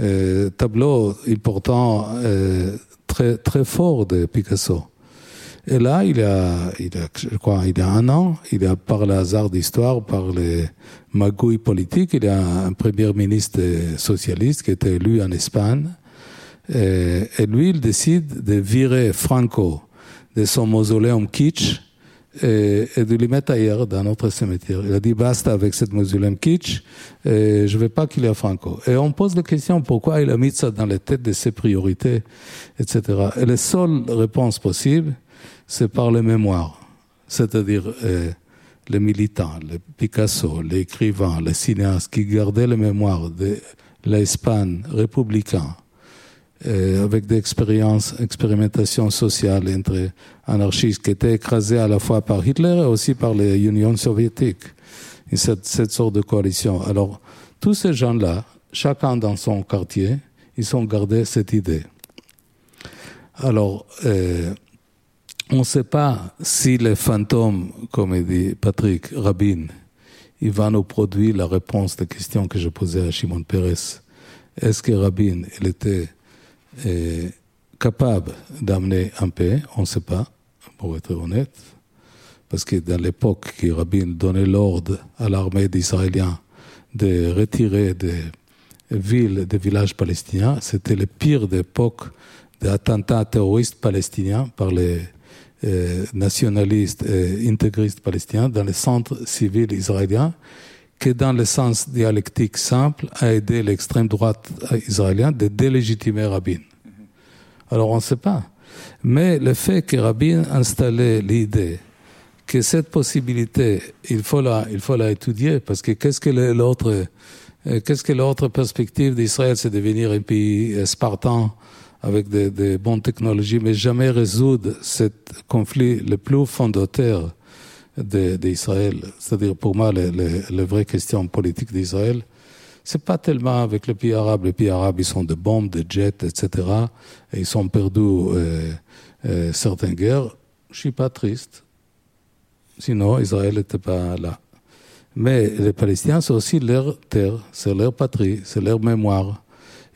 euh, tableau important, euh, très, très fort de Picasso? Et là, il a, il a, je crois, il a un an, il a par le hasard d'histoire, par les magouilles politiques, il a un premier ministre socialiste qui était élu en Espagne. Et, lui, il décide de virer Franco de son mausoléum kitsch et, et, de lui mettre ailleurs dans notre cimetière. Il a dit basta avec cette mausoléum kitsch, et je veux pas qu'il y ait Franco. Et on pose la question pourquoi il a mis ça dans les têtes de ses priorités, etc. Et la seule réponse possible, c'est par les mémoires, c'est-à-dire euh, les militants, les Picasso, les écrivains, les cinéastes qui gardaient les mémoires de l'Espagne républicaine, euh, avec des expériences, expérimentations sociales entre anarchistes qui étaient écrasés à la fois par Hitler et aussi par les Unions soviétiques, et cette, cette sorte de coalition. Alors, tous ces gens-là, chacun dans son quartier, ils ont gardé cette idée. Alors, euh, on ne sait pas si les fantômes, comme dit Patrick Rabin, il va nous produire la réponse des questions que je posais à Shimon Peres. Est-ce que Rabin était euh, capable d'amener un paix? On ne sait pas, pour être honnête. Parce que dans l'époque que Rabin donnait l'ordre à l'armée d'Israéliens de retirer des villes, des villages palestiniens, c'était le pire d'époque d'attentats terroristes palestiniens par les nationalistes et intégristes palestiniens dans les centres civils israéliens que dans le sens dialectique simple a aidé l'extrême droite israélienne de délégitimer Rabin. Alors on ne sait pas. Mais le fait que Rabin installé l'idée que cette possibilité, il faut la, il faut la étudier parce que qu'est-ce que l'autre Qu'est-ce que l'autre perspective d'Israël, c'est devenir un pays spartan avec des, bonnes technologies, mais jamais résoudre ce conflit le plus fondateur d'Israël. C'est-à-dire, pour moi, la vraie question politique d'Israël, c'est pas tellement avec les pays arabes. Les pays arabes, ils sont de bombes, de jets, etc. Et ils ont perdu euh, euh, certaines guerres. Je suis pas triste. Sinon, Israël n'était pas là. Mais les Palestiniens, c'est aussi leur terre, c'est leur patrie, c'est leur mémoire.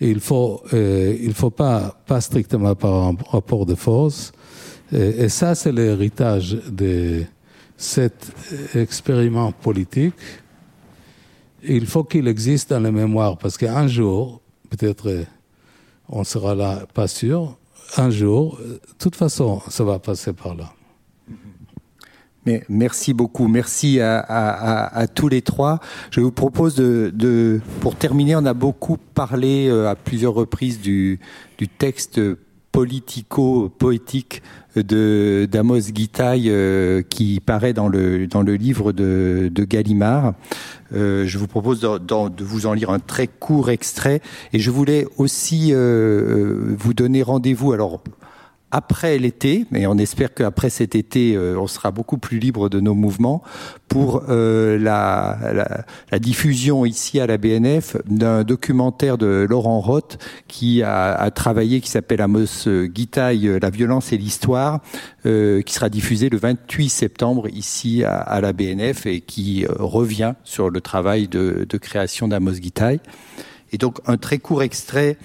Il faut, euh, il faut pas, pas strictement par rapport de force. Et, et ça, c'est l'héritage de cet expériment politique il faut qu'il existe dans la mémoire, parce qu'un jour, peut-être on sera là, pas sûr, un jour, de toute façon, ça va passer par là. Merci beaucoup. Merci à, tous les trois. Je vous propose de, pour terminer, on a beaucoup parlé euh, à plusieurs reprises du, texte politico-poétique de d'Amos Guitaille euh, qui paraît dans le dans le livre de, Gallimard. Euh, je vous propose de, vous en lire un très court extrait et je voulais aussi vous donner rendez-vous. Alors après l'été, mais on espère qu'après cet été, euh, on sera beaucoup plus libre de nos mouvements, pour euh, la, la, la, diffusion ici à la BNF d'un documentaire de Laurent Roth qui a, a travaillé, qui s'appelle Amos Guitaille, La violence et l'histoire, euh, qui sera diffusé le 28 septembre ici à, à la BNF et qui revient sur le travail de, de création d'Amos Guitaille. Et donc un très court extrait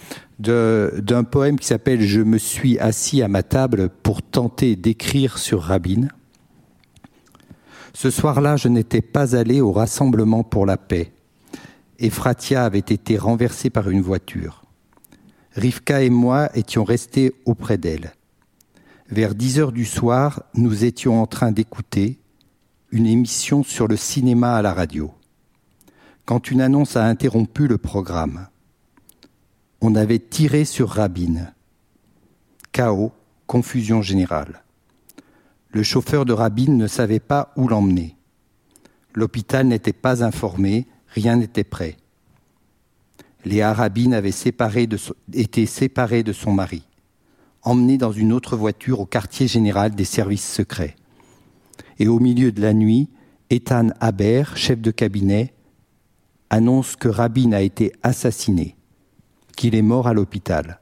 d'un poème qui s'appelle Je me suis assis à ma table pour tenter d'écrire sur Rabin. Ce soir-là, je n'étais pas allé au rassemblement pour la paix. Ephratia avait été renversée par une voiture. Rivka et moi étions restés auprès d'elle. Vers dix heures du soir, nous étions en train d'écouter une émission sur le cinéma à la radio. Quand une annonce a interrompu le programme, on avait tiré sur Rabin. Chaos, confusion générale. Le chauffeur de Rabin ne savait pas où l'emmener. L'hôpital n'était pas informé, rien n'était prêt. Léa Rabin avait été séparée de son mari, emmenée dans une autre voiture au quartier général des services secrets. Et au milieu de la nuit, Ethan Haber, chef de cabinet, annonce que Rabin a été assassiné qu'il est mort à l'hôpital.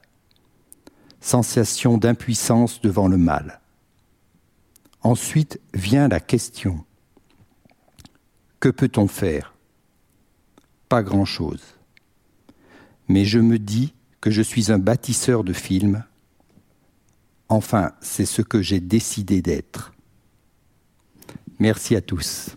Sensation d'impuissance devant le mal. Ensuite vient la question. Que peut-on faire? Pas grand-chose. Mais je me dis que je suis un bâtisseur de films. Enfin, c'est ce que j'ai décidé d'être. Merci à tous.